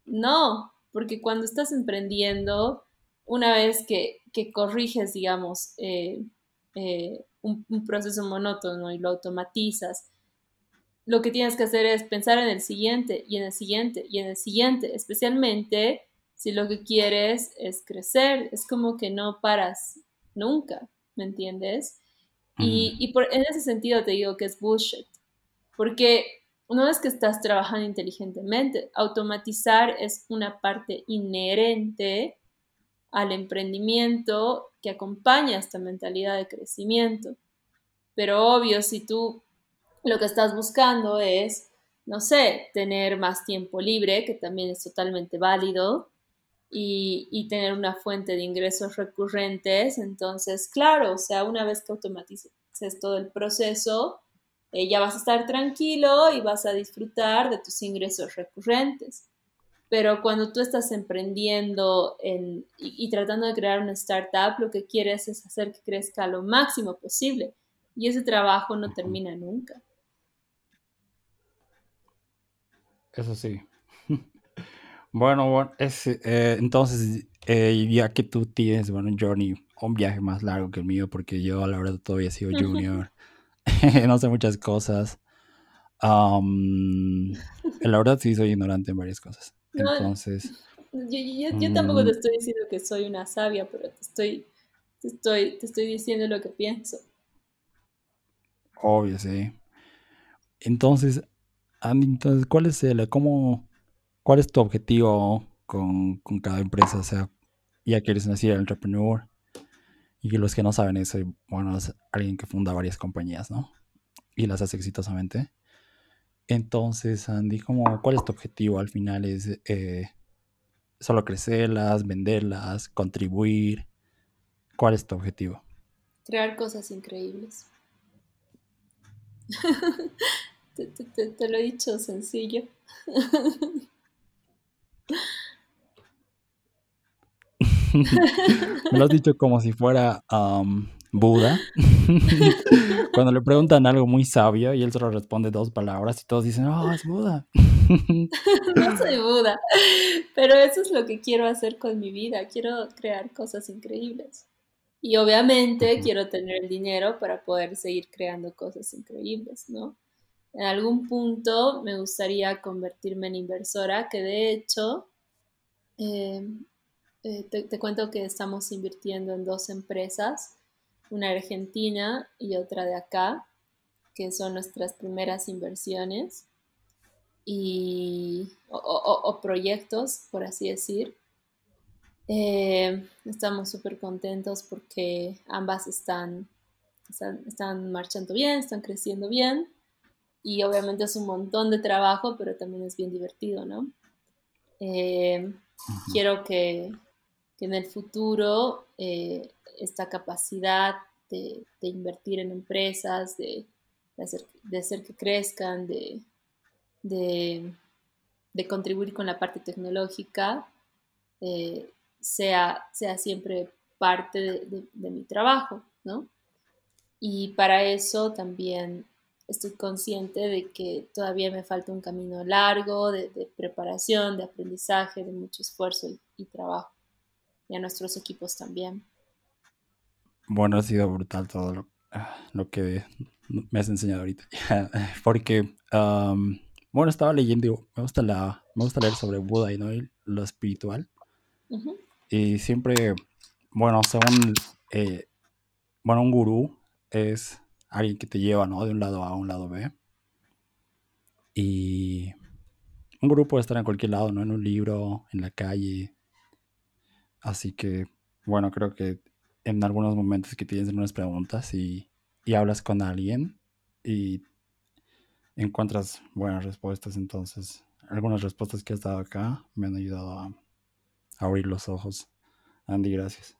No, porque cuando estás emprendiendo, una vez que, corriges, digamos, eh, eh, un, un, proceso monótono y lo automatizas, lo que tienes que hacer es pensar en el siguiente y en el siguiente y en el siguiente, especialmente si lo que quieres es crecer, es como que no paras nunca, ¿me entiendes? Y, por, en ese sentido te digo que es bullshit, porque una vez que estás trabajando inteligentemente, automatizar es una parte inherente al emprendimiento que acompaña esta mentalidad de crecimiento. Pero obvio, si tú lo que estás buscando es, no sé, tener más tiempo libre, que también es totalmente válido, y, tener una fuente de ingresos recurrentes. Entonces, claro, o sea, una vez que automatices todo el proceso, eh, ya vas a estar tranquilo y vas a disfrutar de tus ingresos recurrentes. Pero cuando tú estás emprendiendo y, y, tratando de crear una startup, lo que quieres es hacer que crezca lo máximo posible. Y ese trabajo no termina nunca. Eso sí. Bueno, bueno eh, entonces, eh, ya que tú tienes, bueno, un journey, un viaje más largo que el mío, porque yo la verdad todavía he sido junior, no sé muchas cosas. la verdad sí soy ignorante en varias cosas. Entonces... Yo, tampoco te mm. estoy diciendo que soy una sabia, pero te estoy, te estoy, te estoy diciendo lo que pienso. Obvio, sí. Entonces, Andy, entonces, ¿cuál es el, cómo, ¿Cuál es tu objetivo con, cada empresa? O sea, ya quieres eres el entrepreneur y los que no saben eso, bueno, es alguien que funda varias compañías, ¿no? Y las hace exitosamente. Entonces, Andy, ¿cómo, ¿cuál es tu objetivo al final? ¿Es eh, solo crecerlas, venderlas, contribuir? ¿Cuál es tu objetivo? Crear cosas increíbles. te, lo he dicho sencillo. Me lo has dicho como si fuera Buda. Cuando le preguntan algo muy sabio y él solo responde dos palabras y todos dicen, oh, es Buda. no soy Buda, pero eso es lo que quiero hacer con mi vida. Quiero crear cosas increíbles. Y obviamente quiero tener el dinero para poder seguir creando cosas increíbles, ¿no? En algún punto me gustaría convertirme en inversora, que de hecho eh, eh, te, cuento que estamos invirtiendo en dos empresas, una argentina y otra de acá, que son nuestras primeras inversiones y, o, proyectos, por así decir. Eh, estamos súper contentos porque ambas están, están marchando bien, están creciendo bien y obviamente es un montón de trabajo, pero también es bien divertido, ¿no? Eh, quiero que, en el futuro eh, esta capacidad de, invertir en empresas, de, hacer, que crezcan, de, de contribuir con la parte tecnológica eh, sea, sea siempre parte de, mi trabajo, ¿no? Y para eso también estoy consciente de que todavía me falta un camino largo de, preparación, de aprendizaje, de mucho esfuerzo y, trabajo. Y a nuestros equipos también. Bueno, ha sido brutal todo lo, lo que me has enseñado ahorita. Porque, bueno, estaba leyendo, me gusta, la, me gusta leer sobre Buda y ¿no? lo espiritual. Y siempre, bueno, según, eh, bueno, un gurú es alguien que te lleva, ¿no? De un lado A a un lado B. Y un gurú puede estar en cualquier lado, ¿no? En un libro, en la calle. Así que, bueno, creo que en algunos momentos que tienes unas preguntas y, y hablas con alguien y encuentras buenas respuestas. Entonces, algunas respuestas que has dado acá me han ayudado a, abrir los ojos. Andy, gracias.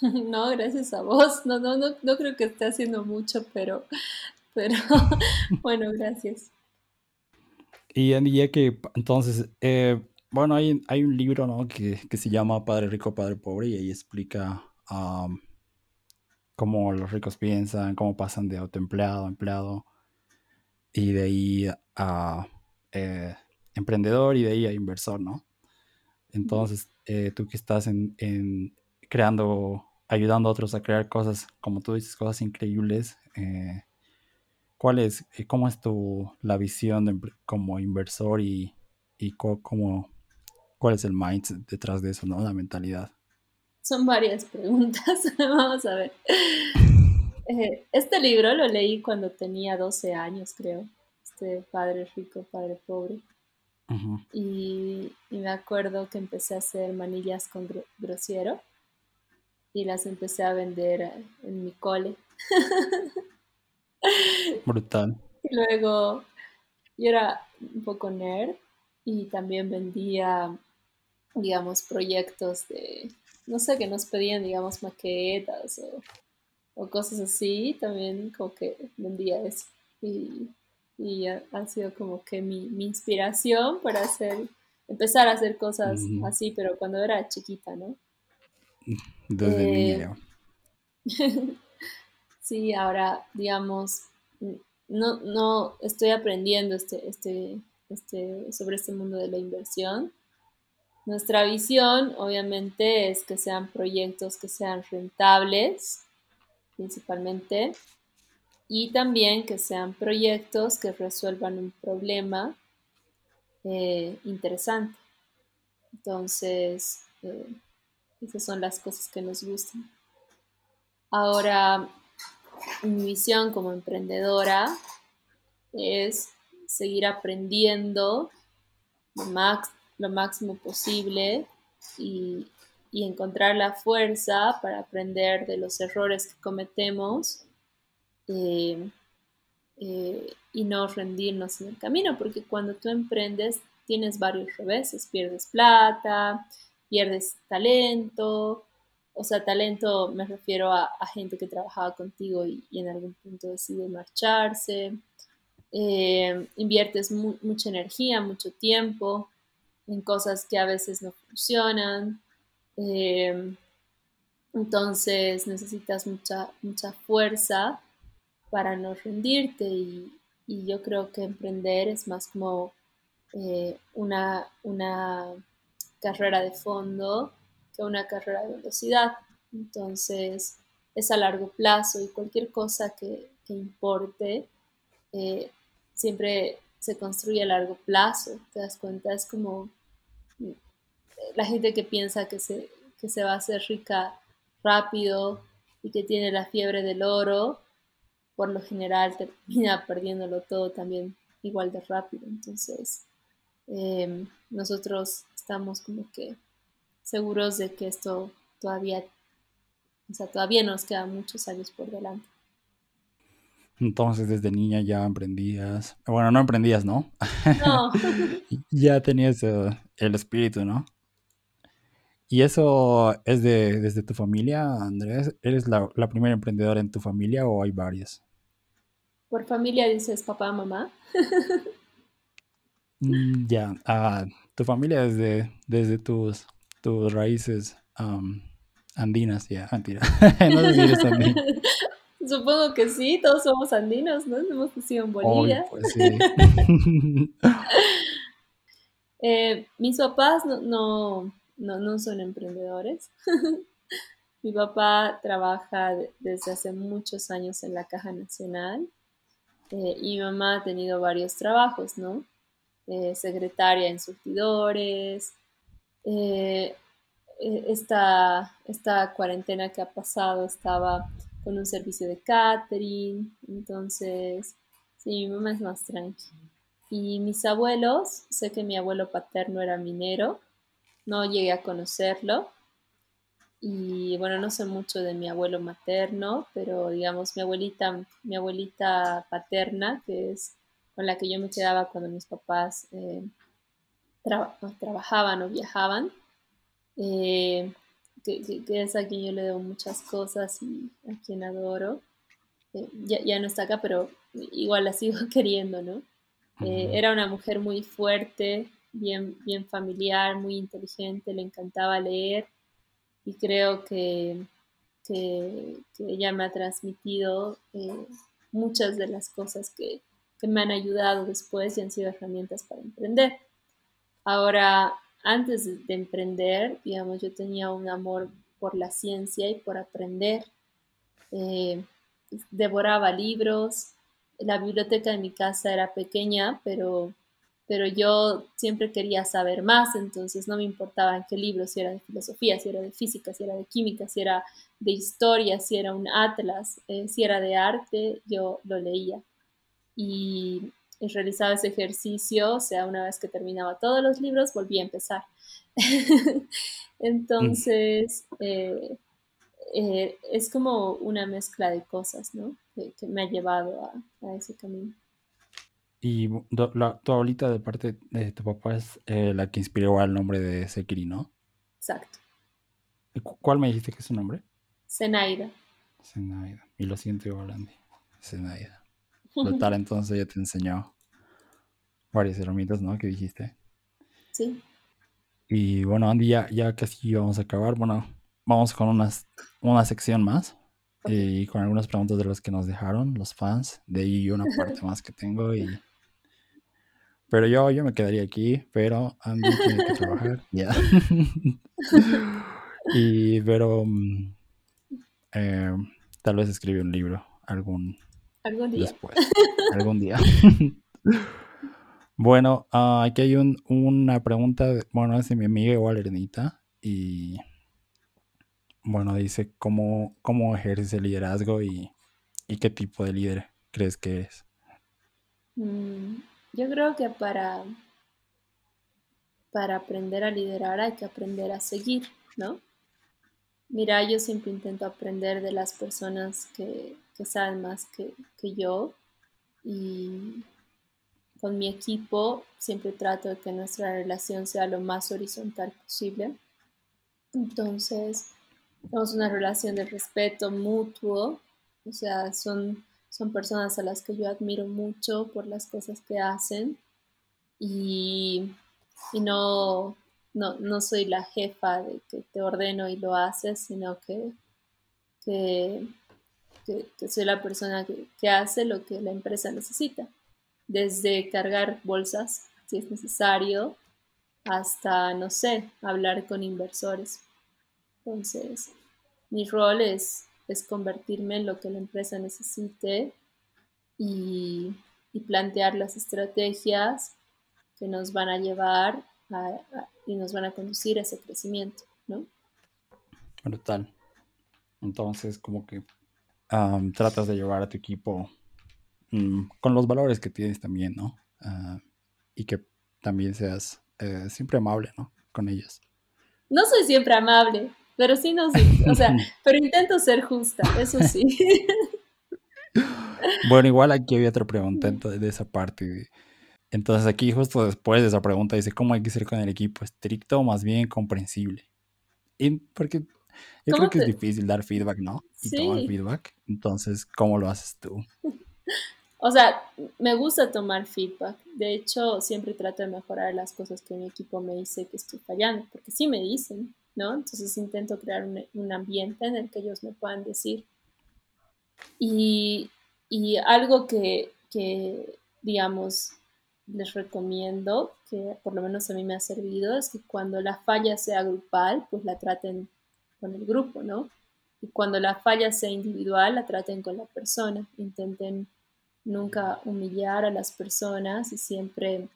No, gracias a vos. No, no, no, no creo que esté haciendo mucho, pero, pero bueno, gracias. Y Andy, ya que entonces, eh, bueno, hay, hay un libro ¿no? que, que, se llama Padre Rico, Padre Pobre y ahí explica cómo los ricos piensan, cómo pasan de autoempleado a empleado y de ahí a eh, emprendedor y de ahí a inversor, ¿no? Entonces, eh, tú que estás en, creando, ayudando a otros a crear cosas, como tú dices, cosas increíbles, eh, ¿cuál es, cómo es tu, la visión como inversor y, y cómo, cuál es el mindset detrás de eso, ¿no? La mentalidad. Son varias preguntas. Vamos a ver. Eh, este libro lo leí cuando tenía 12 años, creo. Este Padre Rico, Padre Pobre. y, me acuerdo que empecé a hacer manillas con grosiero y las empecé a vender en mi cole. Brutal. Y luego yo era un poco nerd y también vendía, digamos, proyectos de no sé, que nos pedían, digamos, maquetas o, cosas así, también como que vendía eso. Y, y ha, sido como que mi, inspiración para hacer, empezar a hacer cosas así, pero cuando era chiquita, ¿no? Desde eh, sí, ahora, digamos, no, no estoy aprendiendo este, este, este, sobre este mundo de la inversión nuestra visión, obviamente, es que sean proyectos que sean rentables, principalmente, y también que sean proyectos que resuelvan un problema eh, interesante. Entonces, eh, esas son las cosas que nos gustan. Ahora, mi visión como emprendedora es seguir aprendiendo más lo máximo posible y, encontrar la fuerza para aprender de los errores que cometemos eh, eh, y no rendirnos en el camino, porque cuando tú emprendes tienes varios reveses, pierdes plata, pierdes talento, o sea, talento me refiero a, gente que trabajaba contigo y, en algún punto decide marcharse, eh, inviertes mucha energía, mucho tiempo, en cosas que a veces no funcionan. Em, entonces necesitas mucha, mucha fuerza para no rendirte y, yo creo que emprender es más como eh, una, una carrera de fondo que una carrera de velocidad. Entonces es a largo plazo y cualquier cosa que, importe eh, siempre se construye a largo plazo, te das cuenta, es como la gente que piensa que se, que se va a hacer rica rápido y que tiene la fiebre del oro, por lo general termina perdiéndolo todo también igual de rápido. Entonces, em, nosotros estamos como que seguros de que esto todavía, o sea, todavía nos quedan muchos años por delante. Entonces desde niña ya emprendías, bueno, no emprendías, ¿no? No. ya tenías eh, el espíritu, ¿no? ¿Y eso es de, desde tu familia, Andrés? ¿Eres la, primera emprendedora en tu familia o hay varias? Por familia dices papá, mamá. Mm, ya, ah, tu familia desde, desde tus, tus raíces andinas, ya, mentira. no sé si eres andina. Supongo que sí, todos somos andinos, ¿no? Hemos nacido en Bolivia. pues sí. Eh, mis papás no, no, no, son emprendedores. Mi papá trabaja desde hace muchos años en la Caja Nacional eh, y mi mamá ha tenido varios trabajos, ¿no? Eh, secretaria en surtidores. esta, esta cuarentena que ha pasado estaba con un servicio de catering, entonces, sí, mi mamá es más tranquila. Y mis abuelos, sé que mi abuelo paterno era minero, no llegué a conocerlo. Y bueno, no sé mucho de mi abuelo materno, pero digamos mi abuelita, mi abuelita paterna, que es con la que yo me quedaba cuando mis papás eh, trabajaban o viajaban, eh, que, es a quien yo le debo muchas cosas y a quien adoro. Eh, ya, no está acá, pero igual la sigo queriendo, ¿no? Eh, era una mujer muy fuerte, bien, bien familiar, muy inteligente, le encantaba leer y creo que, que, ella me ha transmitido eh, muchas de las cosas que, que me han ayudado después y han sido herramientas para emprender. Ahora, antes de, emprender, digamos, yo tenía un amor por la ciencia y por aprender. Eh, devoraba libros. La biblioteca de mi casa era pequeña, pero, pero yo siempre quería saber más, entonces no me importaba en qué libro, si era de filosofía, si era de física, si era de química, si era de historia, si era un atlas, eh, si era de arte, yo lo leía. Y realizaba ese ejercicio, o sea, una vez que terminaba todos los libros, volví a empezar. Entonces, eh, eh, es como una mezcla de cosas, ¿no? Que, me ha llevado a, ese camino. Y la, tu abuelita de parte de tu papá es eh, la que inspiró al nombre de Sekiri, ¿no? Exacto. ¿Cuál me dijiste que es su nombre? Zenaida. Zenaida. Y lo siento Andy. Zenaida. Total, entonces ya te enseñó varias herramientas, ¿no? Que dijiste. Sí. Y bueno, Andy, ya, ya casi vamos a acabar. Bueno, vamos con unas, una sección más. Eh, y con algunas preguntas de las que nos dejaron los fans. De ahí una parte más que tengo. Y... Pero yo, yo me quedaría aquí, pero Andy tiene que trabajar. Ya. y pero mm, eh, tal vez escribe un libro algún, ¿Algún día. después. algún día. Bueno, ah, aquí hay una pregunta, bueno, es de mi amiga igual Ernita, y bueno, dice cómo, cómo ejerces el liderazgo y, qué tipo de líder crees que eres. Mm, yo creo que para, para aprender a liderar hay que aprender a seguir, ¿no? Mira, yo siempre intento aprender de las personas que, saben más que, que yo y con mi equipo siempre trato de que nuestra relación sea lo más horizontal posible. Entonces, tenemos una relación de respeto mutuo, o sea, son, son personas a las que yo admiro mucho por las cosas que hacen y, no, no, soy la jefa de que te ordeno y lo haces, sino que, que, soy la persona que hace lo que la empresa necesita desde cargar bolsas, si es necesario, hasta, no sé, hablar con inversores. Entonces, mi rol es, es convertirme en lo que la empresa necesite y, plantear las estrategias que nos van a llevar y nos van a conducir a ese crecimiento, ¿no? Brutal. Entonces, como que tratas de llevar a tu equipo Mm, con los valores que tienes también, ¿no? Ah, y que también seas eh, siempre amable, ¿no? Con ellos. No soy siempre amable, pero sí no soy, o sea, pero intento ser justa, eso sí. bueno, igual aquí había otra pregunta de esa parte. Entonces aquí justo después de esa pregunta dice, ¿cómo hay que ser con el equipo? ¿Estricto o más bien comprensible? Y porque yo creo que es difícil dar feedback, ¿no? Y tomar feedback. Entonces, ¿cómo lo haces tú? o sea, me gusta tomar feedback. De hecho, siempre trato de mejorar las cosas que mi equipo me dice que estoy fallando, porque sí me dicen, ¿no? Entonces intento crear un, ambiente en el que ellos me puedan decir. Y, algo que, que, digamos, les recomiendo, que por lo menos a mí me ha servido, es que cuando la falla sea grupal, pues la traten con el grupo, ¿no? Y cuando la falla sea individual, la traten con la persona. Intenten nunca humillar a las personas y siempre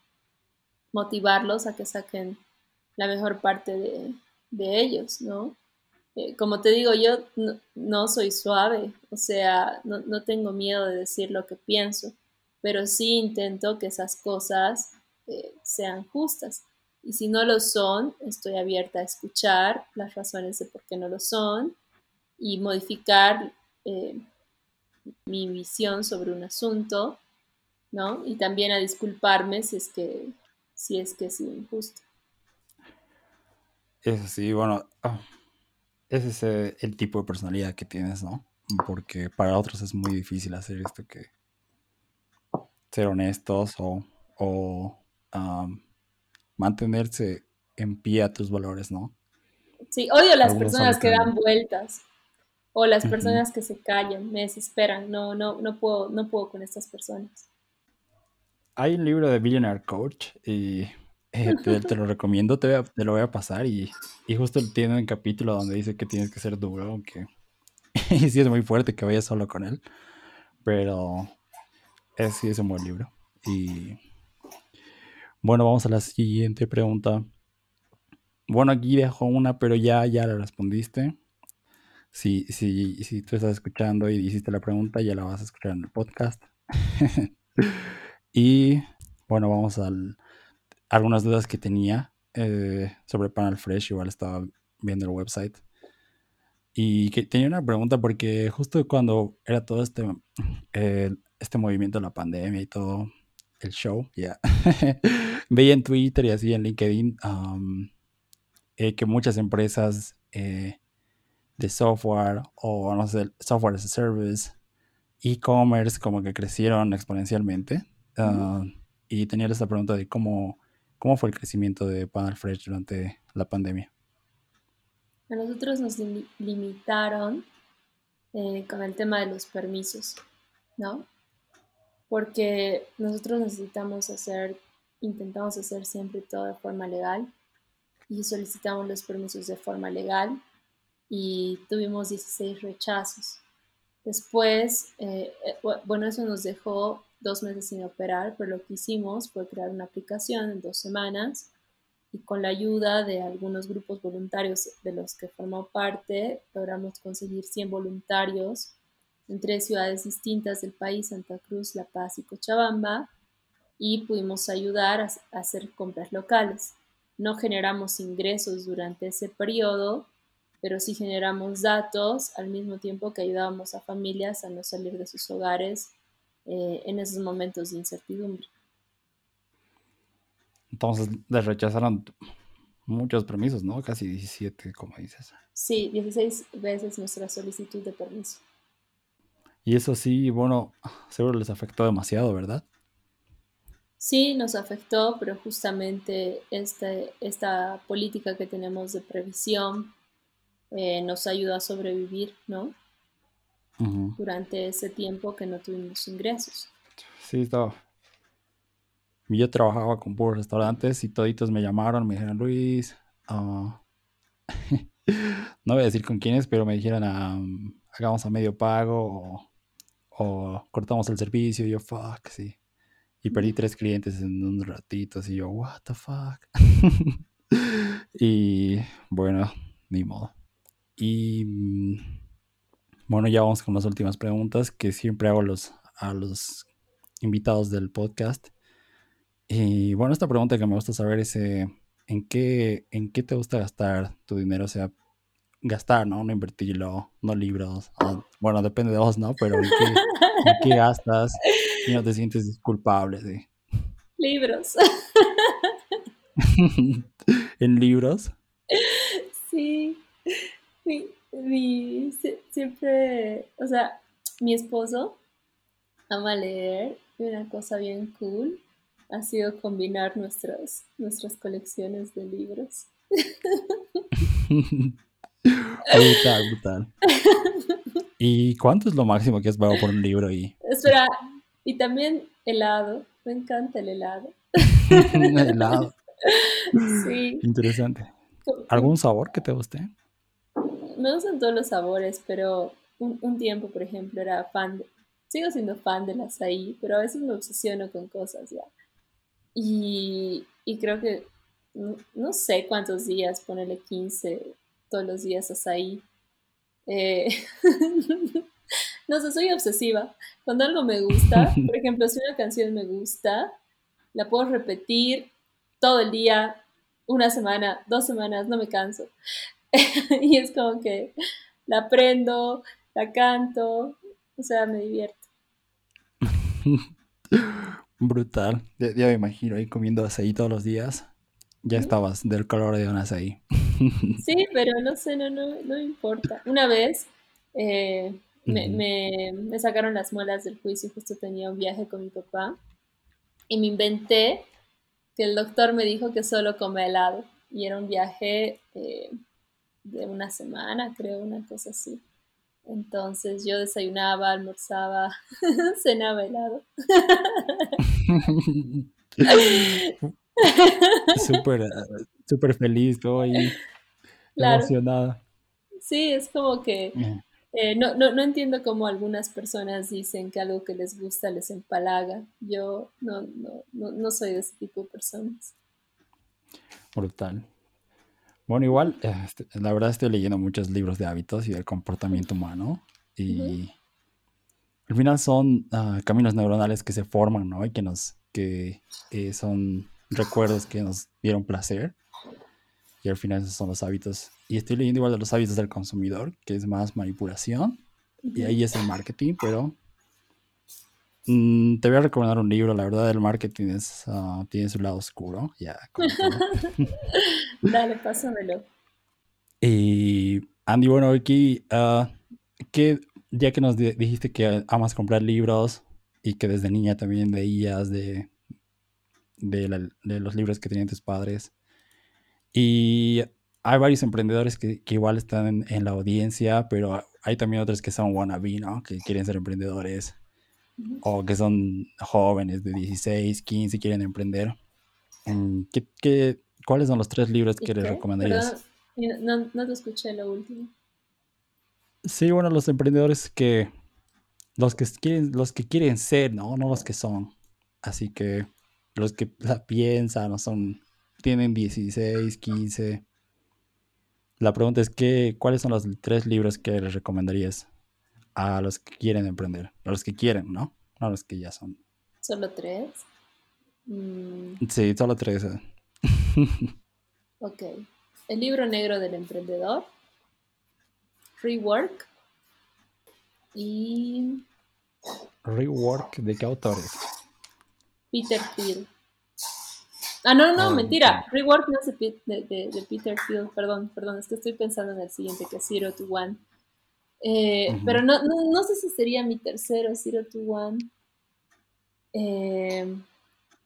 motivarlos a que saquen la mejor parte de, ellos, ¿no? Eh, como te digo, yo no, soy suave, o sea, no, tengo miedo de decir lo que pienso, pero sí intento que esas cosas eh, sean justas. Y si no lo son, estoy abierta a escuchar las razones de por qué no lo son y modificar eh, mi visión sobre un asunto, ¿no? Y también a disculparme si es que, si es que he sido injusto. Eso sí, bueno, ah, ese es eh, el tipo de personalidad que tienes, ¿no? Porque para otros es muy difícil hacer esto que ser honestos o, o mantenerse en pie a tus valores, ¿no? Sí, odio las personas que dan vueltas o las personas que se callan, me desesperan, no, no, no, puedo, no puedo con estas personas. Hay un libro de Billionaire Coach y eh, te, lo recomiendo, te, te, lo voy a pasar y, y, justo tiene un capítulo donde dice que tienes que ser duro, aunque y sí es muy fuerte que vayas solo con él, pero es, sí es un buen libro. Y bueno, vamos a la siguiente pregunta. Bueno, aquí dejo una, pero ya, ya la respondiste si, si, si tú estás escuchando y hiciste la pregunta, ya la vas a escuchar en el podcast. y bueno, vamos a algunas dudas que tenía eh, sobre Panel Fresh. Igual estaba viendo el website. Y que tenía una pregunta porque justo cuando era todo este, este movimiento de la pandemia y todo el show, ya, veía en Twitter y así en LinkedIn eh, que muchas empresas eh, de software o no sé, software as a service, e-commerce, como que crecieron exponencialmente. Ah, y tenía esta pregunta de cómo, cómo fue el crecimiento de Panel Fresh durante la pandemia. A nosotros nos limitaron eh, con el tema de los permisos, ¿no? Porque nosotros necesitamos hacer, intentamos hacer siempre todo de forma legal y solicitamos los permisos de forma legal y tuvimos 16 rechazos. Después, eh, eh, bueno, eso nos dejó dos meses sin operar, pero lo que hicimos fue crear una aplicación en dos semanas y con la ayuda de algunos grupos voluntarios de los que formó parte, logramos conseguir 100 voluntarios en tres ciudades distintas del país, Santa Cruz, La Paz y Cochabamba, y pudimos ayudar a hacer compras locales. No generamos ingresos durante ese periodo, pero sí generamos datos al mismo tiempo que ayudábamos a familias a no salir de sus hogares eh, en esos momentos de incertidumbre. Entonces les rechazaron muchos permisos, ¿no? Casi 17, como dices. Sí, 16 veces nuestra solicitud de permiso. Y eso sí, bueno, seguro les afectó demasiado, ¿verdad? Sí, nos afectó, pero justamente este, esta política que tenemos de previsión eh, nos ayudó a sobrevivir, ¿no? Durante ese tiempo que no tuvimos ingresos. Sí, estaba. Yo trabajaba con puros restaurantes y toditos me llamaron, me dijeron, Luis, ah, no voy a decir con quiénes, pero me dijeron, ah, hagamos a medio pago o, cortamos el servicio. Y yo, fuck, sí. Y perdí tres clientes en un ratito, y yo, what the fuck. y bueno, ni modo. Y mm, bueno, ya vamos con las últimas preguntas que siempre hago los, a los invitados del podcast. Y bueno, esta pregunta que me gusta saber es eh, ¿en, qué, ¿en qué te gusta gastar tu dinero? O sea, gastar, ¿no? No invertirlo, no libros. bueno, depende de vos, ¿no? Pero ¿en qué, gastas y no te sientes culpable? ¿sí? Libros. ¿En libros? Sí mi, siempre, o sea, mi esposo ama leer y una cosa bien cool ha sido combinar nuestras, nuestras colecciones de libros. brutal, brutal. ¿Y cuánto es lo máximo que has pagado por un libro? Y... Espera, y también helado. Me encanta el helado. helado. Sí. Interesante. ¿Algún sabor que te guste? Me gustan todos los sabores, pero un, tiempo, por ejemplo, era fan de, sigo siendo fan del azaí, pero a veces me obsesiono con cosas ya. Y, creo que, no, sé cuántos días, ponerle 15 todos los días azaí. Eh, no sé, soy obsesiva. Cuando algo me gusta, por ejemplo, si una canción me gusta, la puedo repetir todo el día, una semana, dos semanas, no me canso. y es como que la aprendo, la canto, o sea, me divierto. Brutal. Ya, me imagino ahí comiendo azaí todos los días. Ya estabas del color de un azaí. sí, pero no sé, no, no, no importa. Una vez eh, me, me, sacaron las muelas del juicio, justo tenía un viaje con mi papá y me inventé que el doctor me dijo que solo come helado y era un viaje eh, de una semana, creo, una cosa así. Entonces yo desayunaba, almorzaba, cenaba helado. súper, súper feliz, todo ahí emocionada. Sí, es como que eh, no, no, no, entiendo cómo algunas personas dicen que algo que les gusta les empalaga. Yo no, no, no, no soy de ese tipo de personas. Brutal. Bueno, igual, este, la verdad estoy leyendo muchos libros de hábitos y del comportamiento humano y al final son ah, caminos neuronales que se forman, ¿no? Y que nos, que eh, son recuerdos que nos dieron placer y al final esos son los hábitos. Y estoy leyendo igual de los hábitos del consumidor, que es más manipulación y ahí es el marketing, pero Mm, te voy a recomendar un libro, la verdad el marketing es, ah, tiene su lado oscuro, ya. Dale, pásamelo. Y Andy, bueno, aquí, uh, ya que nos dijiste que amas comprar libros y que desde niña también leías de, de, los libros que tenían tus padres, y hay varios emprendedores que, igual están en, en, la audiencia, pero hay también otros que son wannabe, ¿no? Que quieren ser emprendedores o que son jóvenes de 16, 15 quieren emprender. Mm, ¿Qué, cuáles son los tres libros que les recomendarías? No, no, te escuché lo último. Sí, bueno, los emprendedores que los que quieren, los que quieren ser, ¿no? No los que son. Así que los que la piensan, no son, tienen 16, 15. La pregunta es que, ¿cuáles son los tres libros que les recomendarías? A los que quieren emprender, a los que quieren, ¿no? A los que ya son. ¿Solo tres? Mm. Sí, solo tres. Eh. ok. El libro negro del emprendedor, Rework y... Rework, ¿de qué autores? Peter Thiel. Ah, no, no, ah, mentira. Rework no es de, de, Peter Thiel, perdón, perdón, es que estoy pensando en el siguiente, que es Zero to One. Eh, pero no, no, sé si sería mi tercero, Zero to One. Eh,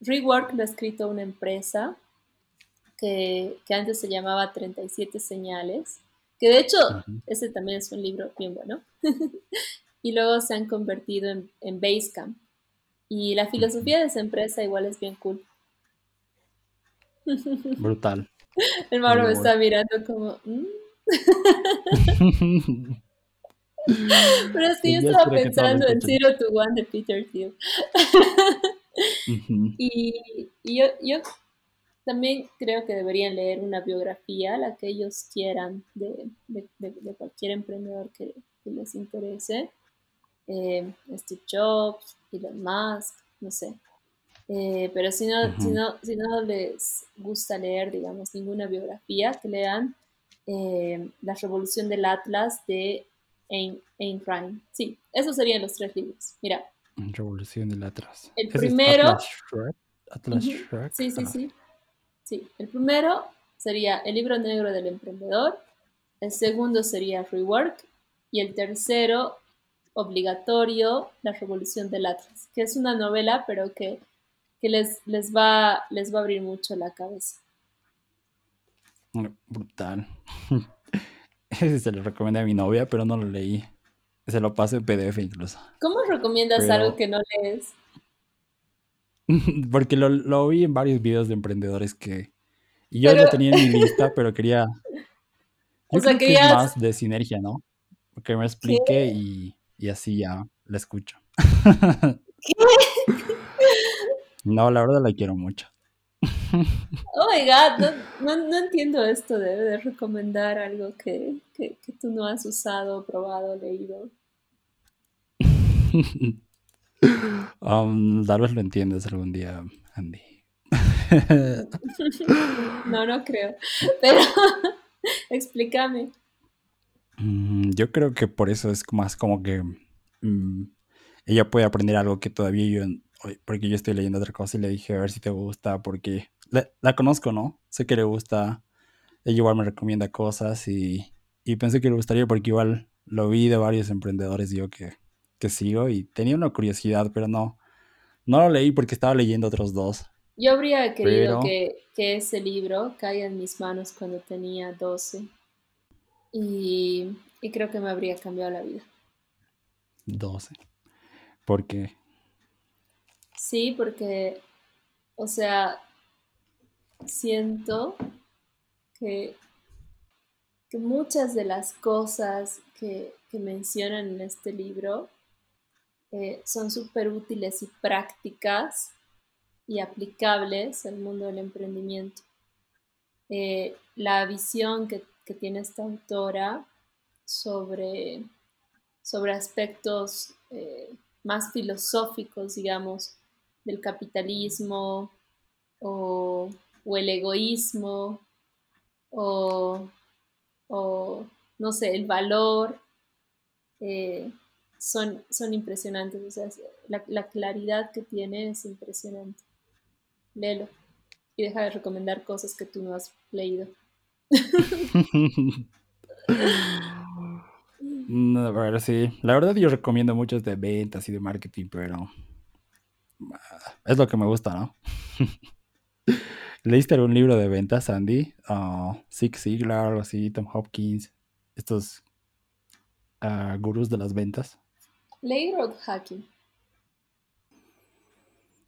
Rework lo ha escrito una empresa que, antes se llamaba 37 Señales, que de hecho ese también es un libro bien bueno. y luego se han convertido en, en Basecamp. Y la filosofía de esa empresa igual es bien cool. Brutal. El Mauro me está mirando como... Mm". Pero es que yo estaba pensando en Zero to One de Peter Thiel. Y, yo, yo, también creo que deberían leer una biografía, la que ellos quieran, de, de, de, cualquier emprendedor que, les interese. Eh, Steve Jobs, Elon Musk, no sé. Eh, pero si no, si, no, si no les gusta leer, digamos, ninguna biografía, que lean eh, La Revolución del Atlas de Ayn, Rand. Sí, esos serían los tres libros. Mira. Revolución del Atlas. El primero. Atlas Shrek. Sí, sí, sí. Sí, el primero sería El libro negro del emprendedor. El segundo sería Rework. Y el tercero obligatorio La Revolución del Atlas, que es una novela, pero que, les, les, va, les va a abrir mucho la cabeza. Brutal. Ese se lo recomendé a mi novia, pero no lo leí. Se lo pasé en PDF incluso. ¿Cómo recomiendas algo que no lees? Porque lo, lo, vi en varios videos de emprendedores que... Y yo lo tenía en mi lista, pero quería... o sea, que es más de sinergia, ¿no? Que me explique y, y, así ya la escucho. ¿Qué? no, la verdad la quiero mucho. Oh my god, no, no, entiendo esto de, de recomendar algo que, que, que, tú no has usado, probado, leído. um, tal vez lo entiendes algún día, Andy. no, no creo. Pero explícame. Mm, yo creo que por eso es más como que mm, ella puede aprender algo que todavía yo porque yo estoy leyendo otra cosa y le dije a ver si te gusta, porque la, conozco, ¿no? Sé que le gusta, ella igual me recomienda cosas y, pensé que le gustaría porque igual lo vi de varios emprendedores yo que, que sigo y tenía una curiosidad, pero no, no lo leí porque estaba leyendo otros dos. Yo habría querido que, que, ese libro caiga en mis manos cuando tenía 12 y, y creo que me habría cambiado la vida. 12. ¿Por qué? Sí, porque, o sea, siento que, muchas de las cosas que, mencionan en este libro eh, son súper útiles y prácticas y aplicables al mundo del emprendimiento. Eh, la visión que, tiene esta autora sobre, sobre aspectos eh, más filosóficos, digamos, del capitalismo o, el egoísmo o, no sé, el valor, eh, son, son impresionantes. O sea, la, claridad que tiene es impresionante. Léelo y deja de recomendar cosas que tú no has leído. Sí. La verdad yo recomiendo muchos de ventas y de marketing, pero es lo que me gusta, ¿no? ¿Leíste algún libro de ventas, Andy? Uh, Zig Ziglar, algo así, Tom Hopkins, estos uh, gurús de las ventas. Leí Road Hacking.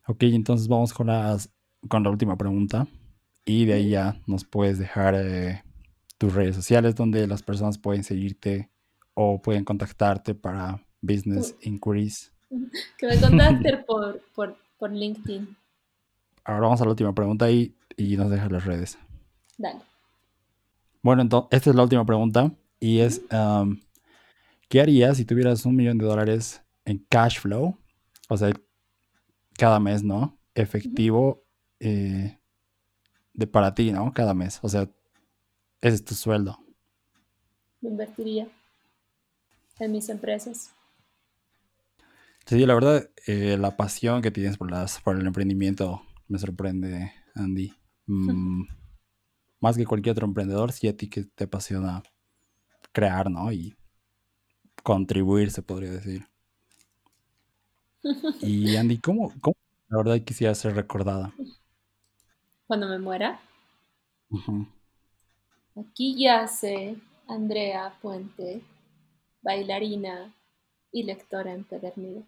Ok, entonces vamos con, las, con la última pregunta. Y de ahí ya nos puedes dejar eh, tus redes sociales donde las personas pueden seguirte o pueden contactarte para business inquiries. Que me contacte por, por, LinkedIn. Ahora vamos a la última pregunta y, y nos dejas las redes. Dale. Bueno, entonces, esta es la última pregunta y es, um, ¿qué harías si tuvieras un millón de dólares en cash flow? O sea, cada mes, ¿no? Efectivo eh, de para ti, ¿no? Cada mes. O sea, ese es tu sueldo. Me invertiría en mis empresas. Sí, la verdad, eh, la pasión que tienes por, las, por el emprendimiento me sorprende, Andy. Mm, más que cualquier otro emprendedor, sí a ti que te apasiona crear, ¿no? Y contribuir, se podría decir. Y Andy, ¿cómo, cómo la verdad quisiera ser recordada? Cuando me muera. Aquí yace Andrea Puente, bailarina y lectora empedernida.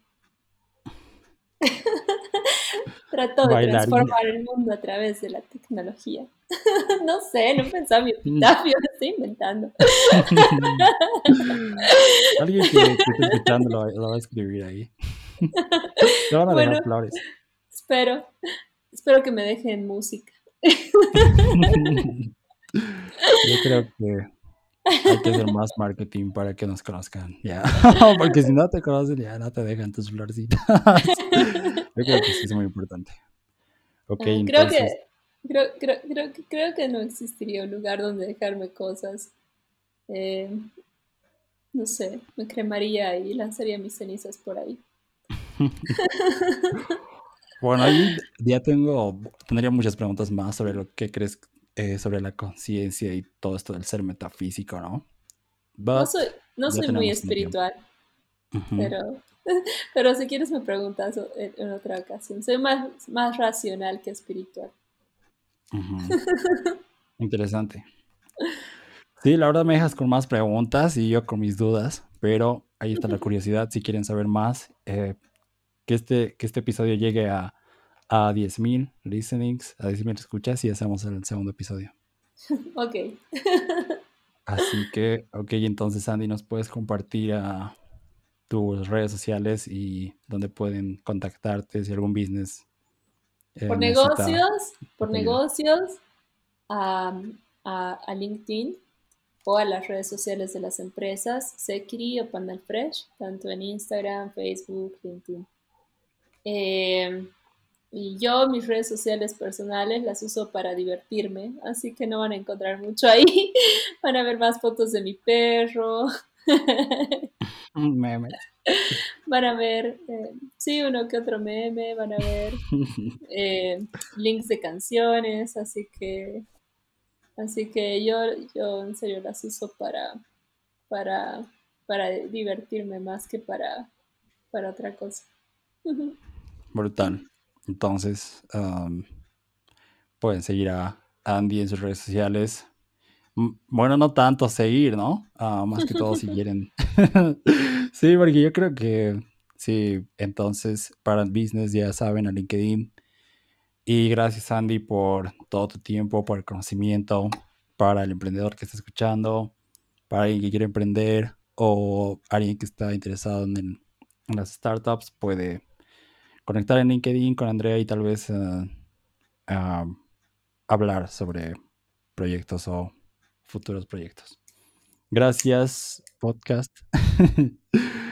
Trato de transformar el mundo a través de la tecnología. no sé, no pensaba mi epitafio, lo estoy inventando. Alguien que, que esté escuchando lo, va a escribir ahí. Te van a bueno, flores. Espero, espero que me dejen música. Yo creo que hay que hacer más marketing para que nos conozcan, ya. Porque si no te conocen, ya no te dejan tus florcitas. Yo creo que sí es muy importante. Ok, ah, creo Que, creo, creo, creo, creo, que no existiría un lugar donde dejarme cosas. Eh, no sé, me cremaría y lanzaría mis cenizas por ahí. bueno, ahí ya tengo, tendría muchas preguntas más sobre lo que crees eh, sobre la conciencia y todo esto del ser metafísico, ¿no? no soy, no soy muy espiritual. pero, pero si quieres me preguntas en, otra ocasión. Soy más, más racional que espiritual. Interesante. Sí, la verdad me dejas con más preguntas y yo con mis dudas, pero ahí está la curiosidad. Si quieren saber más, eh, que, este, que este episodio llegue a, a 10.000 listenings, a 10.000 escuchas y hacemos el segundo episodio. Ok. Así que, ok, entonces Andy, ¿nos puedes compartir a tus redes sociales y dónde pueden contactarte si algún business? Eh, por negocios, por negocios, a, LinkedIn o a las redes sociales de las empresas, Secri o Panel Fresh, tanto en Instagram, Facebook, LinkedIn. Eh, y yo mis redes sociales personales las uso para divertirme, así que no van a encontrar mucho ahí. van a ver más fotos de mi perro. Memes. Van a ver, eh, sí, uno que otro meme, van a ver eh, links de canciones, así que, así que yo, yo en serio las uso para, para, para divertirme más que para, para otra cosa. Brutal. Entonces, pueden seguir a Andy en sus redes sociales. Bueno, no tanto seguir, ¿no? Ah, más que todo si quieren. sí, porque yo creo que sí, entonces para el business ya saben a LinkedIn. Y gracias Andy por todo tu tiempo, por el conocimiento, para el emprendedor que está escuchando, para alguien que quiere emprender o alguien que está interesado en, en las startups, puede conectar en LinkedIn con Andrea y tal vez eh, hablar sobre proyectos o futuros proyectos. Gracias, podcast.